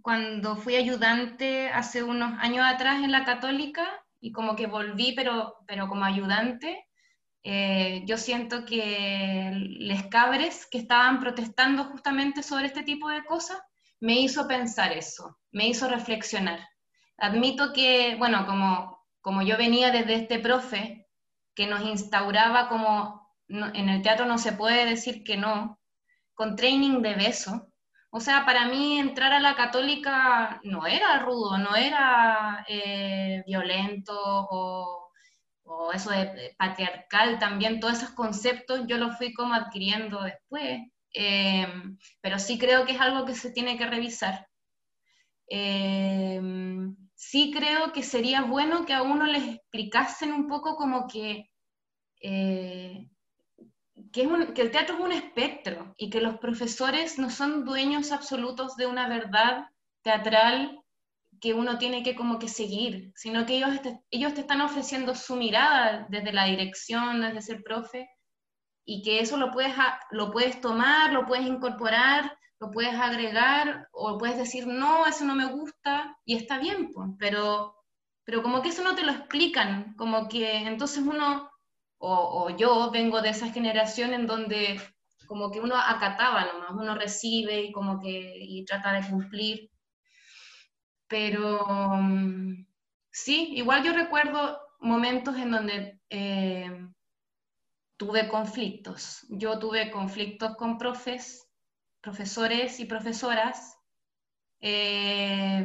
cuando fui ayudante hace unos años atrás en la católica, y como que volví, pero, pero como ayudante, eh, yo siento que les cabres que estaban protestando justamente sobre este tipo de cosas, me hizo pensar eso, me hizo reflexionar. Admito que, bueno, como, como yo venía desde este profe, que nos instauraba como en el teatro no se puede decir que no, con training de beso. O sea, para mí entrar a la católica no era rudo, no era eh, violento o, eso de patriarcal también, todos esos conceptos yo los fui como adquiriendo después, eh, pero sí creo que es algo que se tiene que revisar. Eh, sí creo que sería bueno que a uno les explicasen un poco como que, eh, que, el teatro es un espectro y que los profesores no son dueños absolutos de una verdad teatral que uno tiene que como que seguir, sino que ellos te, ellos te están ofreciendo su mirada desde la dirección, desde ser profe, y que eso lo puedes, lo puedes tomar, lo puedes incorporar lo puedes agregar o puedes decir, no, eso no me gusta y está bien, pues, pero, pero como que eso no te lo explican, como que entonces uno, o, yo vengo de esa generación en donde como que uno acataba nomás, uno recibe y como que y trata de cumplir. Pero mm, sí, igual yo recuerdo momentos en donde eh, tuve conflictos. Yo tuve conflictos con profes profesores y profesoras eh,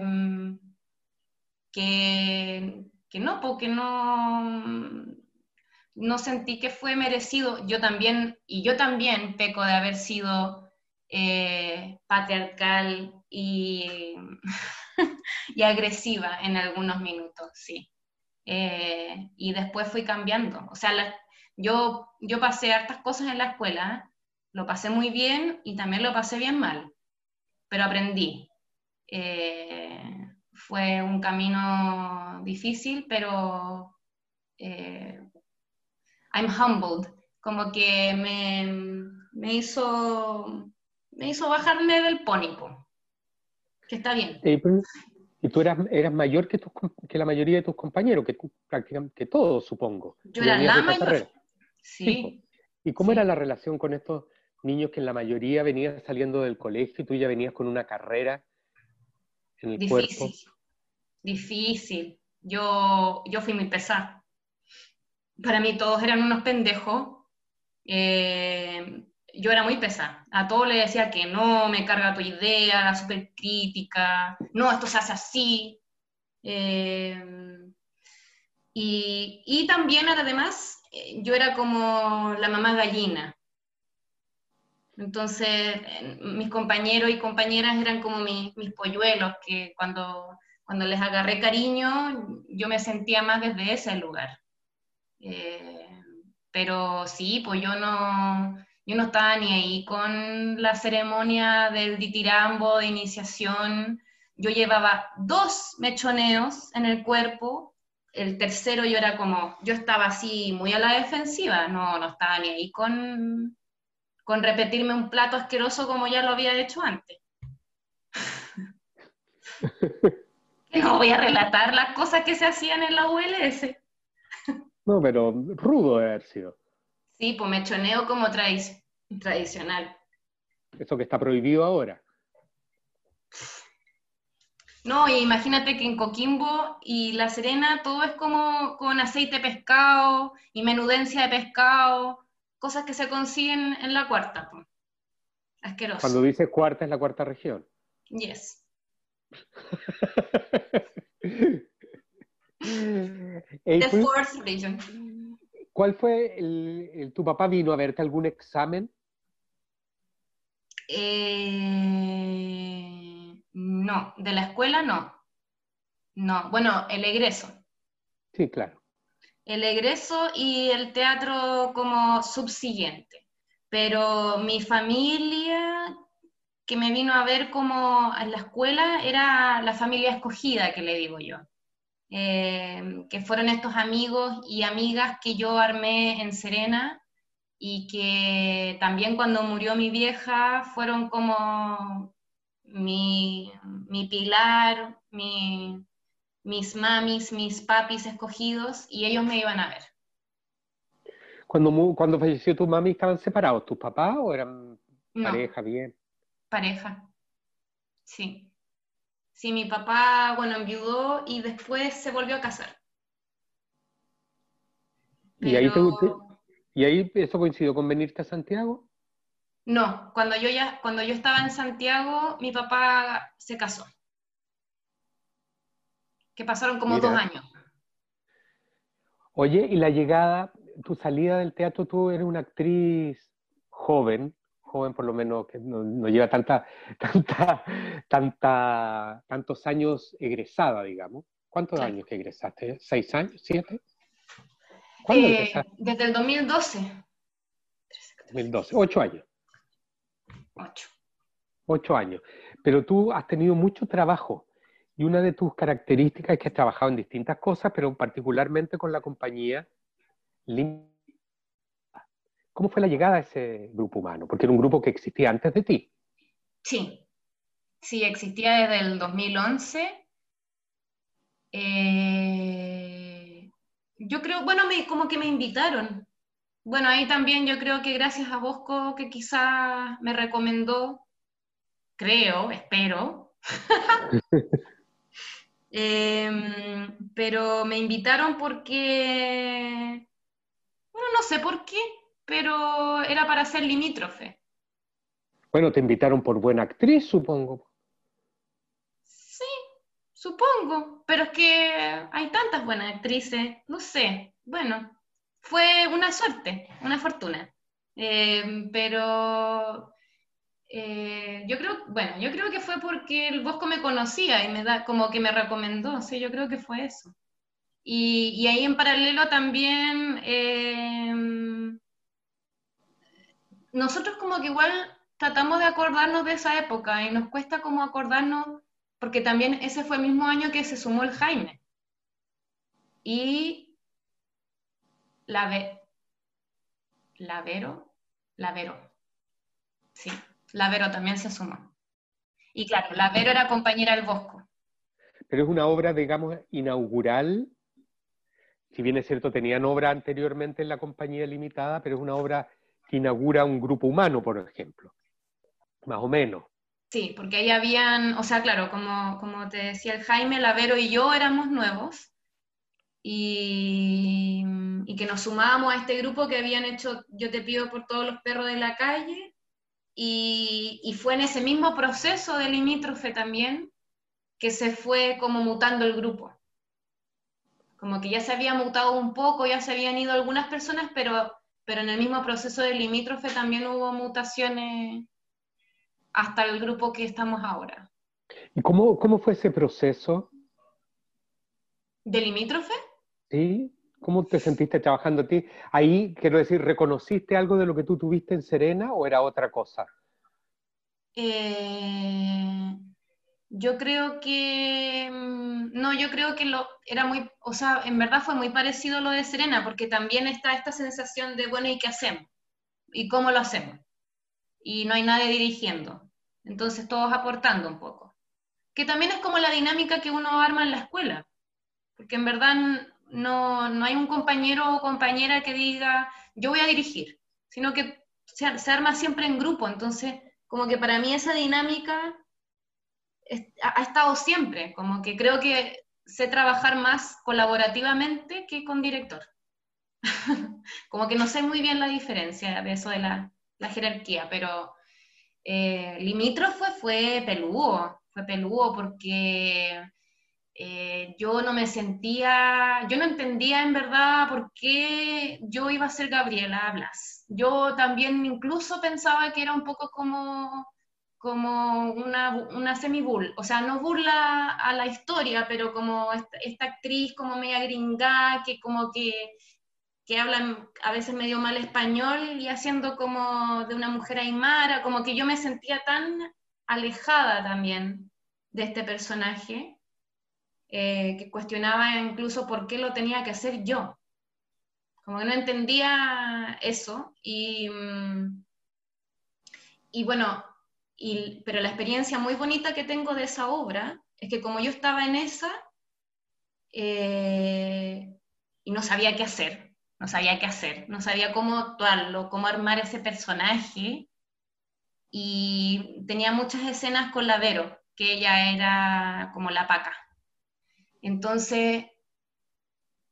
que, no, porque no, no sentí que fue merecido. Yo también, y yo también peco de haber sido eh, patriarcal y, y, agresiva en algunos minutos, sí. Eh, y después fui cambiando. O sea, yo, yo pasé hartas cosas en la escuela lo pasé muy bien y también lo pasé bien mal, pero aprendí. Eh, fue un camino difícil, pero I'm humbled, como que me, hizo, me hizo bajarme del pónipo, que está bien. y tú eras, eras mayor que, que la mayoría de tus compañeros, que prácticamente que todos, supongo. Yo era la mayor. Sí. ¿Y cómo era la relación con estos niños que en la mayoría venían saliendo del colegio y tú ya venías con una carrera en el difícil, cuerpo. Difícil. Yo, yo fui muy pesada. Para mí todos eran unos pendejos. Eh, yo era muy pesada. A todo le decía que no, me carga tu idea, súper crítica, no, esto se hace así. Eh, y, y, también, además, eh, yo era como la mamá gallina. Entonces, mis compañeros y compañeras eran como mis, mis polluelos, que cuando, cuando les agarré cariño, yo me sentía más desde ese lugar. Eh, pero sí, pues yo no, yo no estaba ni ahí con la ceremonia del ditirambo, de iniciación. Yo llevaba dos mechoneos en el cuerpo, el tercero yo era como, yo estaba así muy a la defensiva, no, no estaba ni ahí con, con repetirme un plato asqueroso como ya lo había hecho antes. no voy a relatar las cosas que se hacían en la ULS. No, pero rudo de haber sido. Sí, pues mechoneo como tradicional. Eso que está prohibido ahora. No, y imagínate que en Coquimbo y La Serena todo es como con aceite de pescado y menudencia de pescado, cosas que se consiguen en la cuarta. Asqueroso. Cuando dice cuarta es la cuarta región. Yes. The fourth region. ¿Cuál fue el, tu papá vino a verte algún examen? Eh, no, de la escuela no. No, bueno, el egreso. Sí, claro el egreso y el teatro como subsiguiente. Pero mi familia que me vino a ver como en la escuela era la familia escogida, que le digo yo. Eh, que fueron estos amigos y amigas que yo armé en Serena y que también cuando murió mi vieja fueron como mi, mi pilar, mi, mis mamis, mis papis escogidos, y ellos me iban a ver. Cuando, cuando falleció tu mami, ¿estaban separados tus papás o eran pareja bien? Pareja, sí. Sí, mi papá, bueno, enviudó y después se volvió a casar. ¿Y, ahí ¿Y ahí eso coincidió con venirte a Santiago? No, cuando yo ya, cuando yo estaba en Santiago, mi papá se casó que pasaron como dos años. Oye, y la llegada, tu salida del teatro, tú eres una actriz joven, joven por lo menos, que no, lleva tanta, tanta, tanta, tantos años egresada, digamos. ¿Cuántos años que egresaste? ¿Seis años? ¿Siete? ¿Cuándo eh, egresaste? Desde el 2012. 2012, ocho años. Ocho. Ocho años. Pero tú has tenido mucho trabajo y una de tus características es que has trabajado en distintas cosas, pero particularmente con la compañía ¿Cómo fue la llegada a ese grupo humano? Porque era un grupo que existía antes de ti. Sí, sí, existía desde el 2011. Eh, yo creo, bueno, me, como que me invitaron. Bueno, ahí también yo creo que gracias a Bosco, que quizás me recomendó, creo, espero, Em, pero me invitaron porque, bueno, no sé por qué, pero era para ser limítrofe. Bueno, te invitaron por buena actriz, supongo. Sí, supongo, pero es que hay tantas buenas actrices, no sé, bueno, fue una suerte, una fortuna. Em, pero eh, yo creo, bueno, yo creo que fue porque el Bosco me conocía y me da, como que me recomendó, sí, yo creo que fue eso. Y, ahí en paralelo también, em, nosotros como que igual tratamos de acordarnos de esa época y nos cuesta como acordarnos, porque también ese fue el mismo año que se sumó el Jaime. Y la ve, Lavero, Lavero, sí. La Vero también se sumó. Y claro, la Vero era compañera del Bosco. Pero es una obra, digamos, inaugural. Si bien es cierto, tenían obra anteriormente en la compañía limitada, pero es una obra que inaugura un grupo humano, por ejemplo. Más o menos. Sí, porque ahí habían, o sea, claro, como, como te decía el Jaime, la Vero y yo éramos nuevos. Y, que nos sumábamos a este grupo que habían hecho Yo te pido por todos los perros de la calle, y, y fue en ese mismo proceso de limítrofe también que se fue como mutando el grupo. Como que ya se había mutado un poco, ya se habían ido algunas personas, pero, pero en el mismo proceso de limítrofe también hubo mutaciones hasta el grupo que estamos ahora. ¿Y cómo, cómo fue ese proceso? ¿De limítrofe? Sí, ¿cómo te sentiste trabajando a ti? Ahí, quiero decir, ¿reconociste algo de lo que tú tuviste en Serena o era otra cosa? Eh, yo creo que, mm, no, yo creo que lo, era muy, o sea, en verdad fue muy parecido lo de Serena, porque también está esta sensación de, bueno, ¿y qué hacemos? ¿Y cómo lo hacemos? Y no hay nadie dirigiendo. Entonces todos aportando un poco. Que también es como la dinámica que uno arma en la escuela, porque en verdad no, no hay un compañero o compañera que diga, yo voy a dirigir, sino que se, se arma siempre en grupo. Entonces, como que para mí esa dinámica ha estado siempre, como que creo que sé trabajar más colaborativamente que con director. como que no sé muy bien la diferencia de eso de la, jerarquía, pero eh, limítrofe fue peludo, fue peludo porque eh, yo no me sentía, yo no entendía en verdad por qué yo iba a ser Gabriela Blas. Yo también incluso pensaba que era un poco como como una, una semi-bull, o sea, no burla a la historia, pero como esta, actriz como media gringa, que como que, que habla a veces medio mal español y haciendo como de una mujer aymara, como que yo me sentía tan alejada también de este personaje, eh, que cuestionaba incluso por qué lo tenía que hacer yo. Como que no entendía eso y, mm, y bueno, pero la experiencia muy bonita que tengo de esa obra es que como yo estaba en esa eh, y no sabía qué hacer, no sabía qué hacer, no sabía cómo actuarlo, cómo armar ese personaje, y tenía muchas escenas con la Vero, que ella era como la paca. Entonces,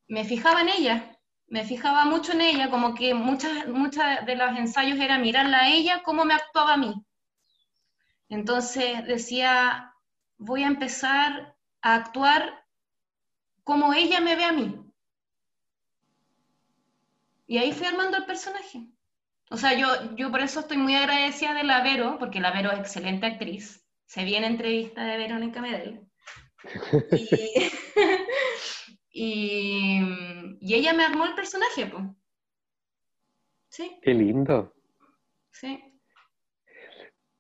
me fijaba en ella, me fijaba mucho en ella, como que muchas, muchas de los ensayos era mirarla a ella, cómo me actuaba a mí. Entonces decía, voy a empezar a actuar como ella me ve a mí. Y ahí fui armando el personaje. O sea, yo, yo por eso estoy muy agradecida de la Vero, porque la Vero es excelente actriz. Se viene entrevista de Verónica Medel. Y, y, ella me armó el personaje, pues. Sí. Qué lindo. Sí.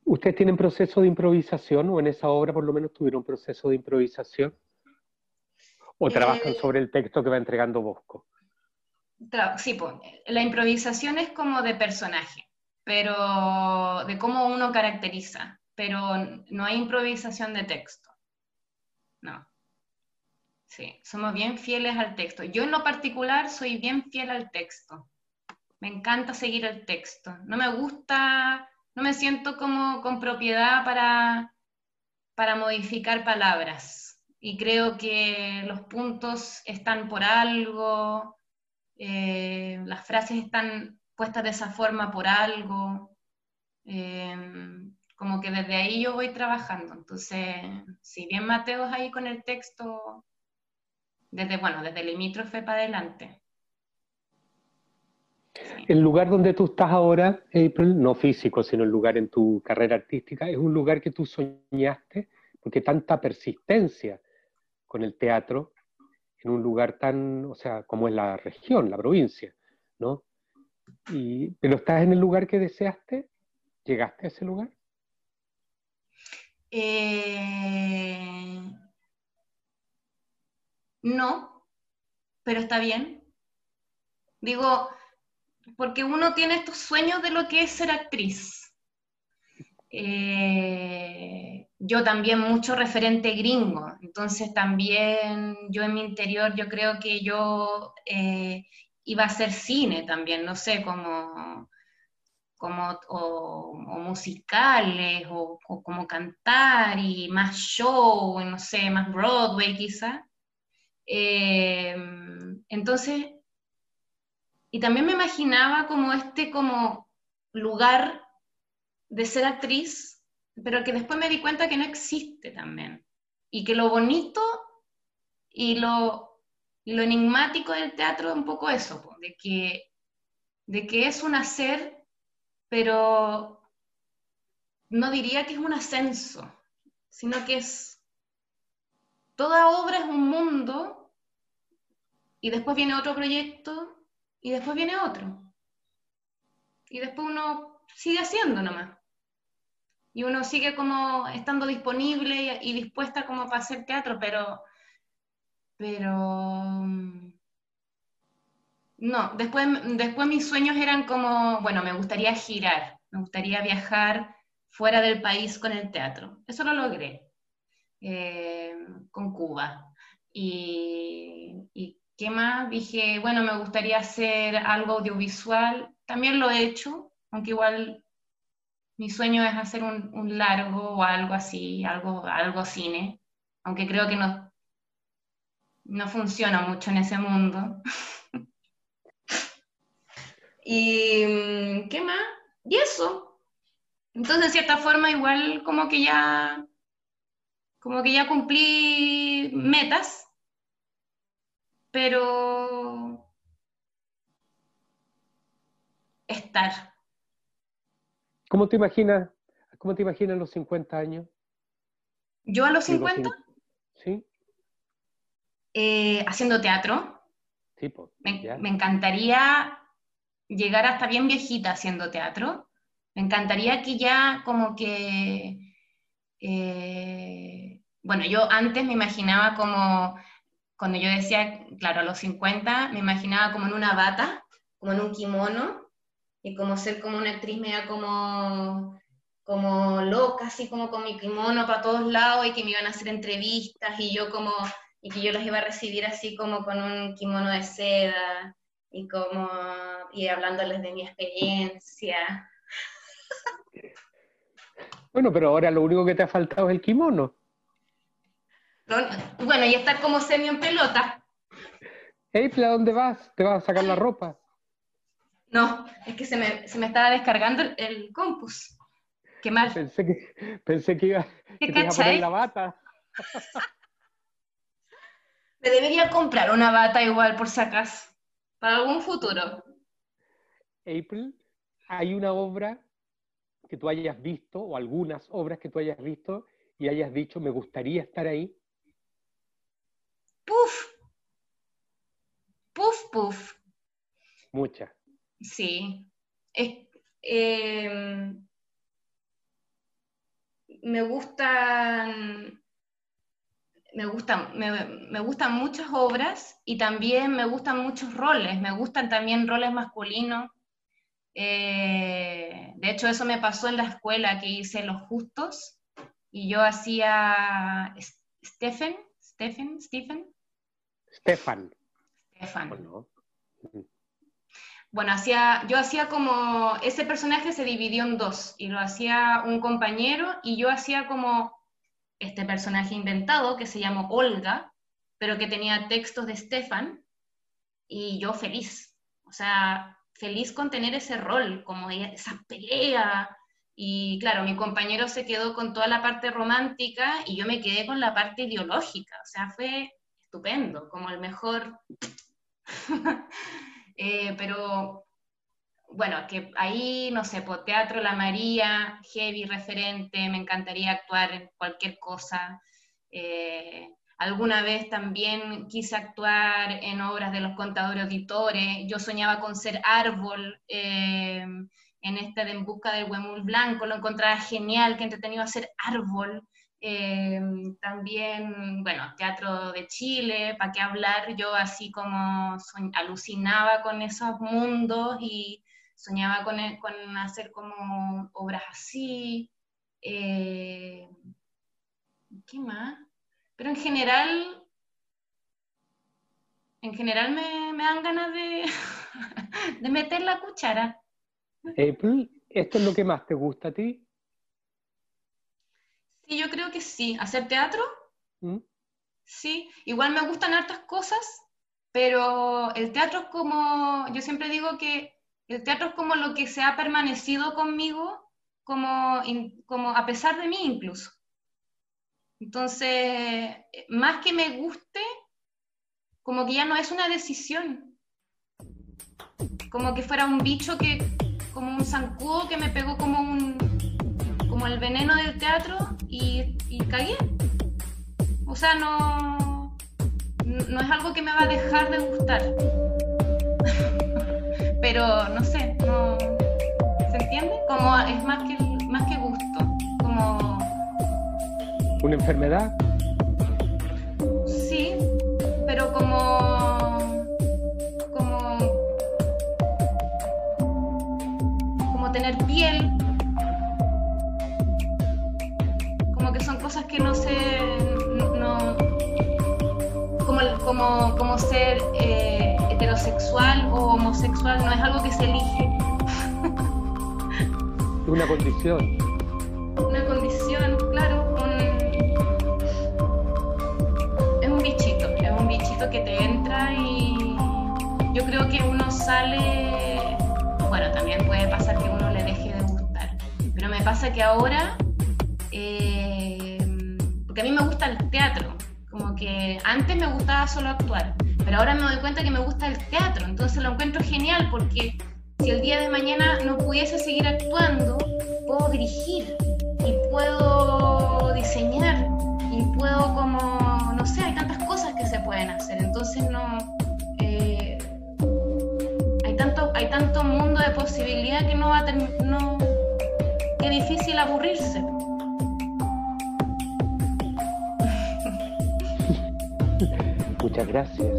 ¿Ustedes tienen proceso de improvisación o en esa obra por lo menos tuvieron proceso de improvisación? ¿O trabajan eh, sobre el texto que va entregando Bosco? Sí, pues, la improvisación es como de personaje, pero de cómo uno caracteriza, pero no hay improvisación de texto. No. Sí, somos bien fieles al texto. Yo en lo particular soy bien fiel al texto. Me encanta seguir el texto. No me gusta no me siento como con propiedad para, para modificar palabras. Y creo que los puntos están por algo, eh, las frases están puestas de esa forma por algo. Eh, como que desde ahí yo voy trabajando. Entonces, si bien Mateo es ahí con el texto, desde, bueno, desde limítrofe para adelante. El lugar donde tú estás ahora, April, no físico, sino el lugar en tu carrera artística, es un lugar que tú soñaste, porque tanta persistencia con el teatro en un lugar tan, o sea, como es la región, la provincia, ¿no? Y, ¿Pero estás en el lugar que deseaste? ¿Llegaste a ese lugar? Eh, no, pero está bien. Digo, porque uno tiene estos sueños de lo que es ser actriz. Eh, yo también mucho referente gringo, entonces también yo en mi interior yo creo que yo eh, iba a hacer cine también, no sé, como, como musicales o, como cantar y más show, no sé, más Broadway quizá. Eh, entonces y también me imaginaba como este como lugar de ser actriz, pero que después me di cuenta que no existe también. Y que lo bonito y lo, lo enigmático del teatro es un poco eso, de que, de que es un hacer, pero no diría que es un ascenso, sino que es, toda obra es un mundo y después viene otro proyecto y después viene otro. Y después uno sigue haciendo nomás. Y uno sigue como estando disponible y, dispuesta como para hacer teatro, pero, pero mm, no, después, después mis sueños eran como, bueno, me gustaría girar, me gustaría viajar fuera del país con el teatro. Eso lo logré eh, con Cuba. Y, y ¿Qué más? Dije, bueno, me gustaría hacer algo audiovisual. También lo he hecho, aunque igual mi sueño es hacer un, largo o algo así, algo, algo cine, aunque creo que no, no funciona mucho en ese mundo. y mm, ¿qué más? Y eso. Entonces, de cierta forma, igual como que ya, como que ya cumplí metas pero estar. ¿Cómo te imaginas, cómo te imaginas los 50 años? ¿Yo a los 50? Sí. Eh, haciendo teatro. Sí, pues, me, encantaría llegar hasta bien viejita haciendo teatro. Me encantaría que ya como que... Eh, bueno, yo antes me imaginaba como cuando yo decía, claro, a los 50, me imaginaba como en una bata, como en un kimono, y como ser como una actriz media como, como loca, así como con mi kimono para todos lados, y que me iban a hacer entrevistas, y yo como, y que yo las iba a recibir así como con un kimono de seda, y como, y hablándoles de mi experiencia. Bueno, pero ahora lo único que te ha faltado es el kimono. Bueno, y estar como semi en pelota. Hey, ¿a dónde vas? ¿Te vas a sacar la ropa? No, es que se me, se me estaba descargando el, compus. Qué mal. Pensé que, pensé que iba, que te iba a poner la bata. Me debería comprar una bata igual por si acaso, para algún futuro. April, hay una obra que tú hayas visto, o algunas obras que tú hayas visto, y hayas dicho, me gustaría estar ahí. Puf. Puf, puf. Muchas. Sí. Em, me gustan. Me gustan, me, gustan muchas obras y también me gustan muchos roles. Me gustan también roles masculinos. Eh, de hecho, eso me pasó en la escuela que hice Los Justos y yo hacía Stephen, Stephen, Stephen, Stefan. Stefan. Bueno, hacía, yo hacía como, ese personaje se dividió en dos, y lo hacía un compañero, y yo hacía como este personaje inventado que se llamó Olga, pero que tenía textos de Stefan, y yo feliz, o sea, feliz con tener ese rol, como esa pelea, y claro, mi compañero se quedó con toda la parte romántica y yo me quedé con la parte ideológica, o sea, fue estupendo, como el mejor. Eh, pero bueno, que ahí, no sé, por Teatro La María, heavy referente, me encantaría actuar en cualquier cosa. Eh, alguna vez también quise actuar en obras de los contadores auditores. Yo soñaba con ser árbol eh, en este de En Busca del Huemul Blanco. Lo encontraba genial, que entretenido hacer árbol. Eh, también, bueno, Teatro de Chile, ¿para qué hablar? Yo así como alucinaba con esos mundos y soñaba con, e, con hacer como obras así. Eh, ¿Qué más? Pero en general, en general me, me dan ganas de, de meter la cuchara. ¿esto es lo que más te gusta a ti? Sí, yo creo que sí. ¿Hacer teatro? ¿Mm? Sí. Igual me gustan hartas cosas, pero el teatro es como, yo siempre digo que el teatro es como lo que se ha permanecido conmigo, como, como a pesar de mí incluso. Entonces, más que me guste, como que ya no es una decisión. Como que fuera un bicho que, como un zancudo que me pegó como un, como el veneno del teatro y, y cagué. O sea, no, no es algo que me va a dejar de gustar. Pero no sé, no, ¿se entiende? Como es más que, más que gusto, como... ¿Una enfermedad? Sí, pero como... como... que no se... no, como, como, como ser... Eh, heterosexual o homosexual no es algo que se elige. Una condición. Una condición, claro. Es un bichito, es un bichito que te entra y yo creo que uno sale, bueno, también puede pasar que uno le deje de gustar, pero me pasa que ahora, a mí me gusta el teatro, como que antes me gustaba solo actuar pero ahora me doy cuenta que me gusta el teatro, entonces lo encuentro genial porque si el día de mañana no pudiese seguir actuando, puedo dirigir y puedo diseñar y puedo como, no sé, hay tantas cosas que se pueden hacer, entonces no... Eh, hay, tanto, hay tanto mundo de posibilidad que no va a. No, qué difícil aburrirse. Muchas gracias.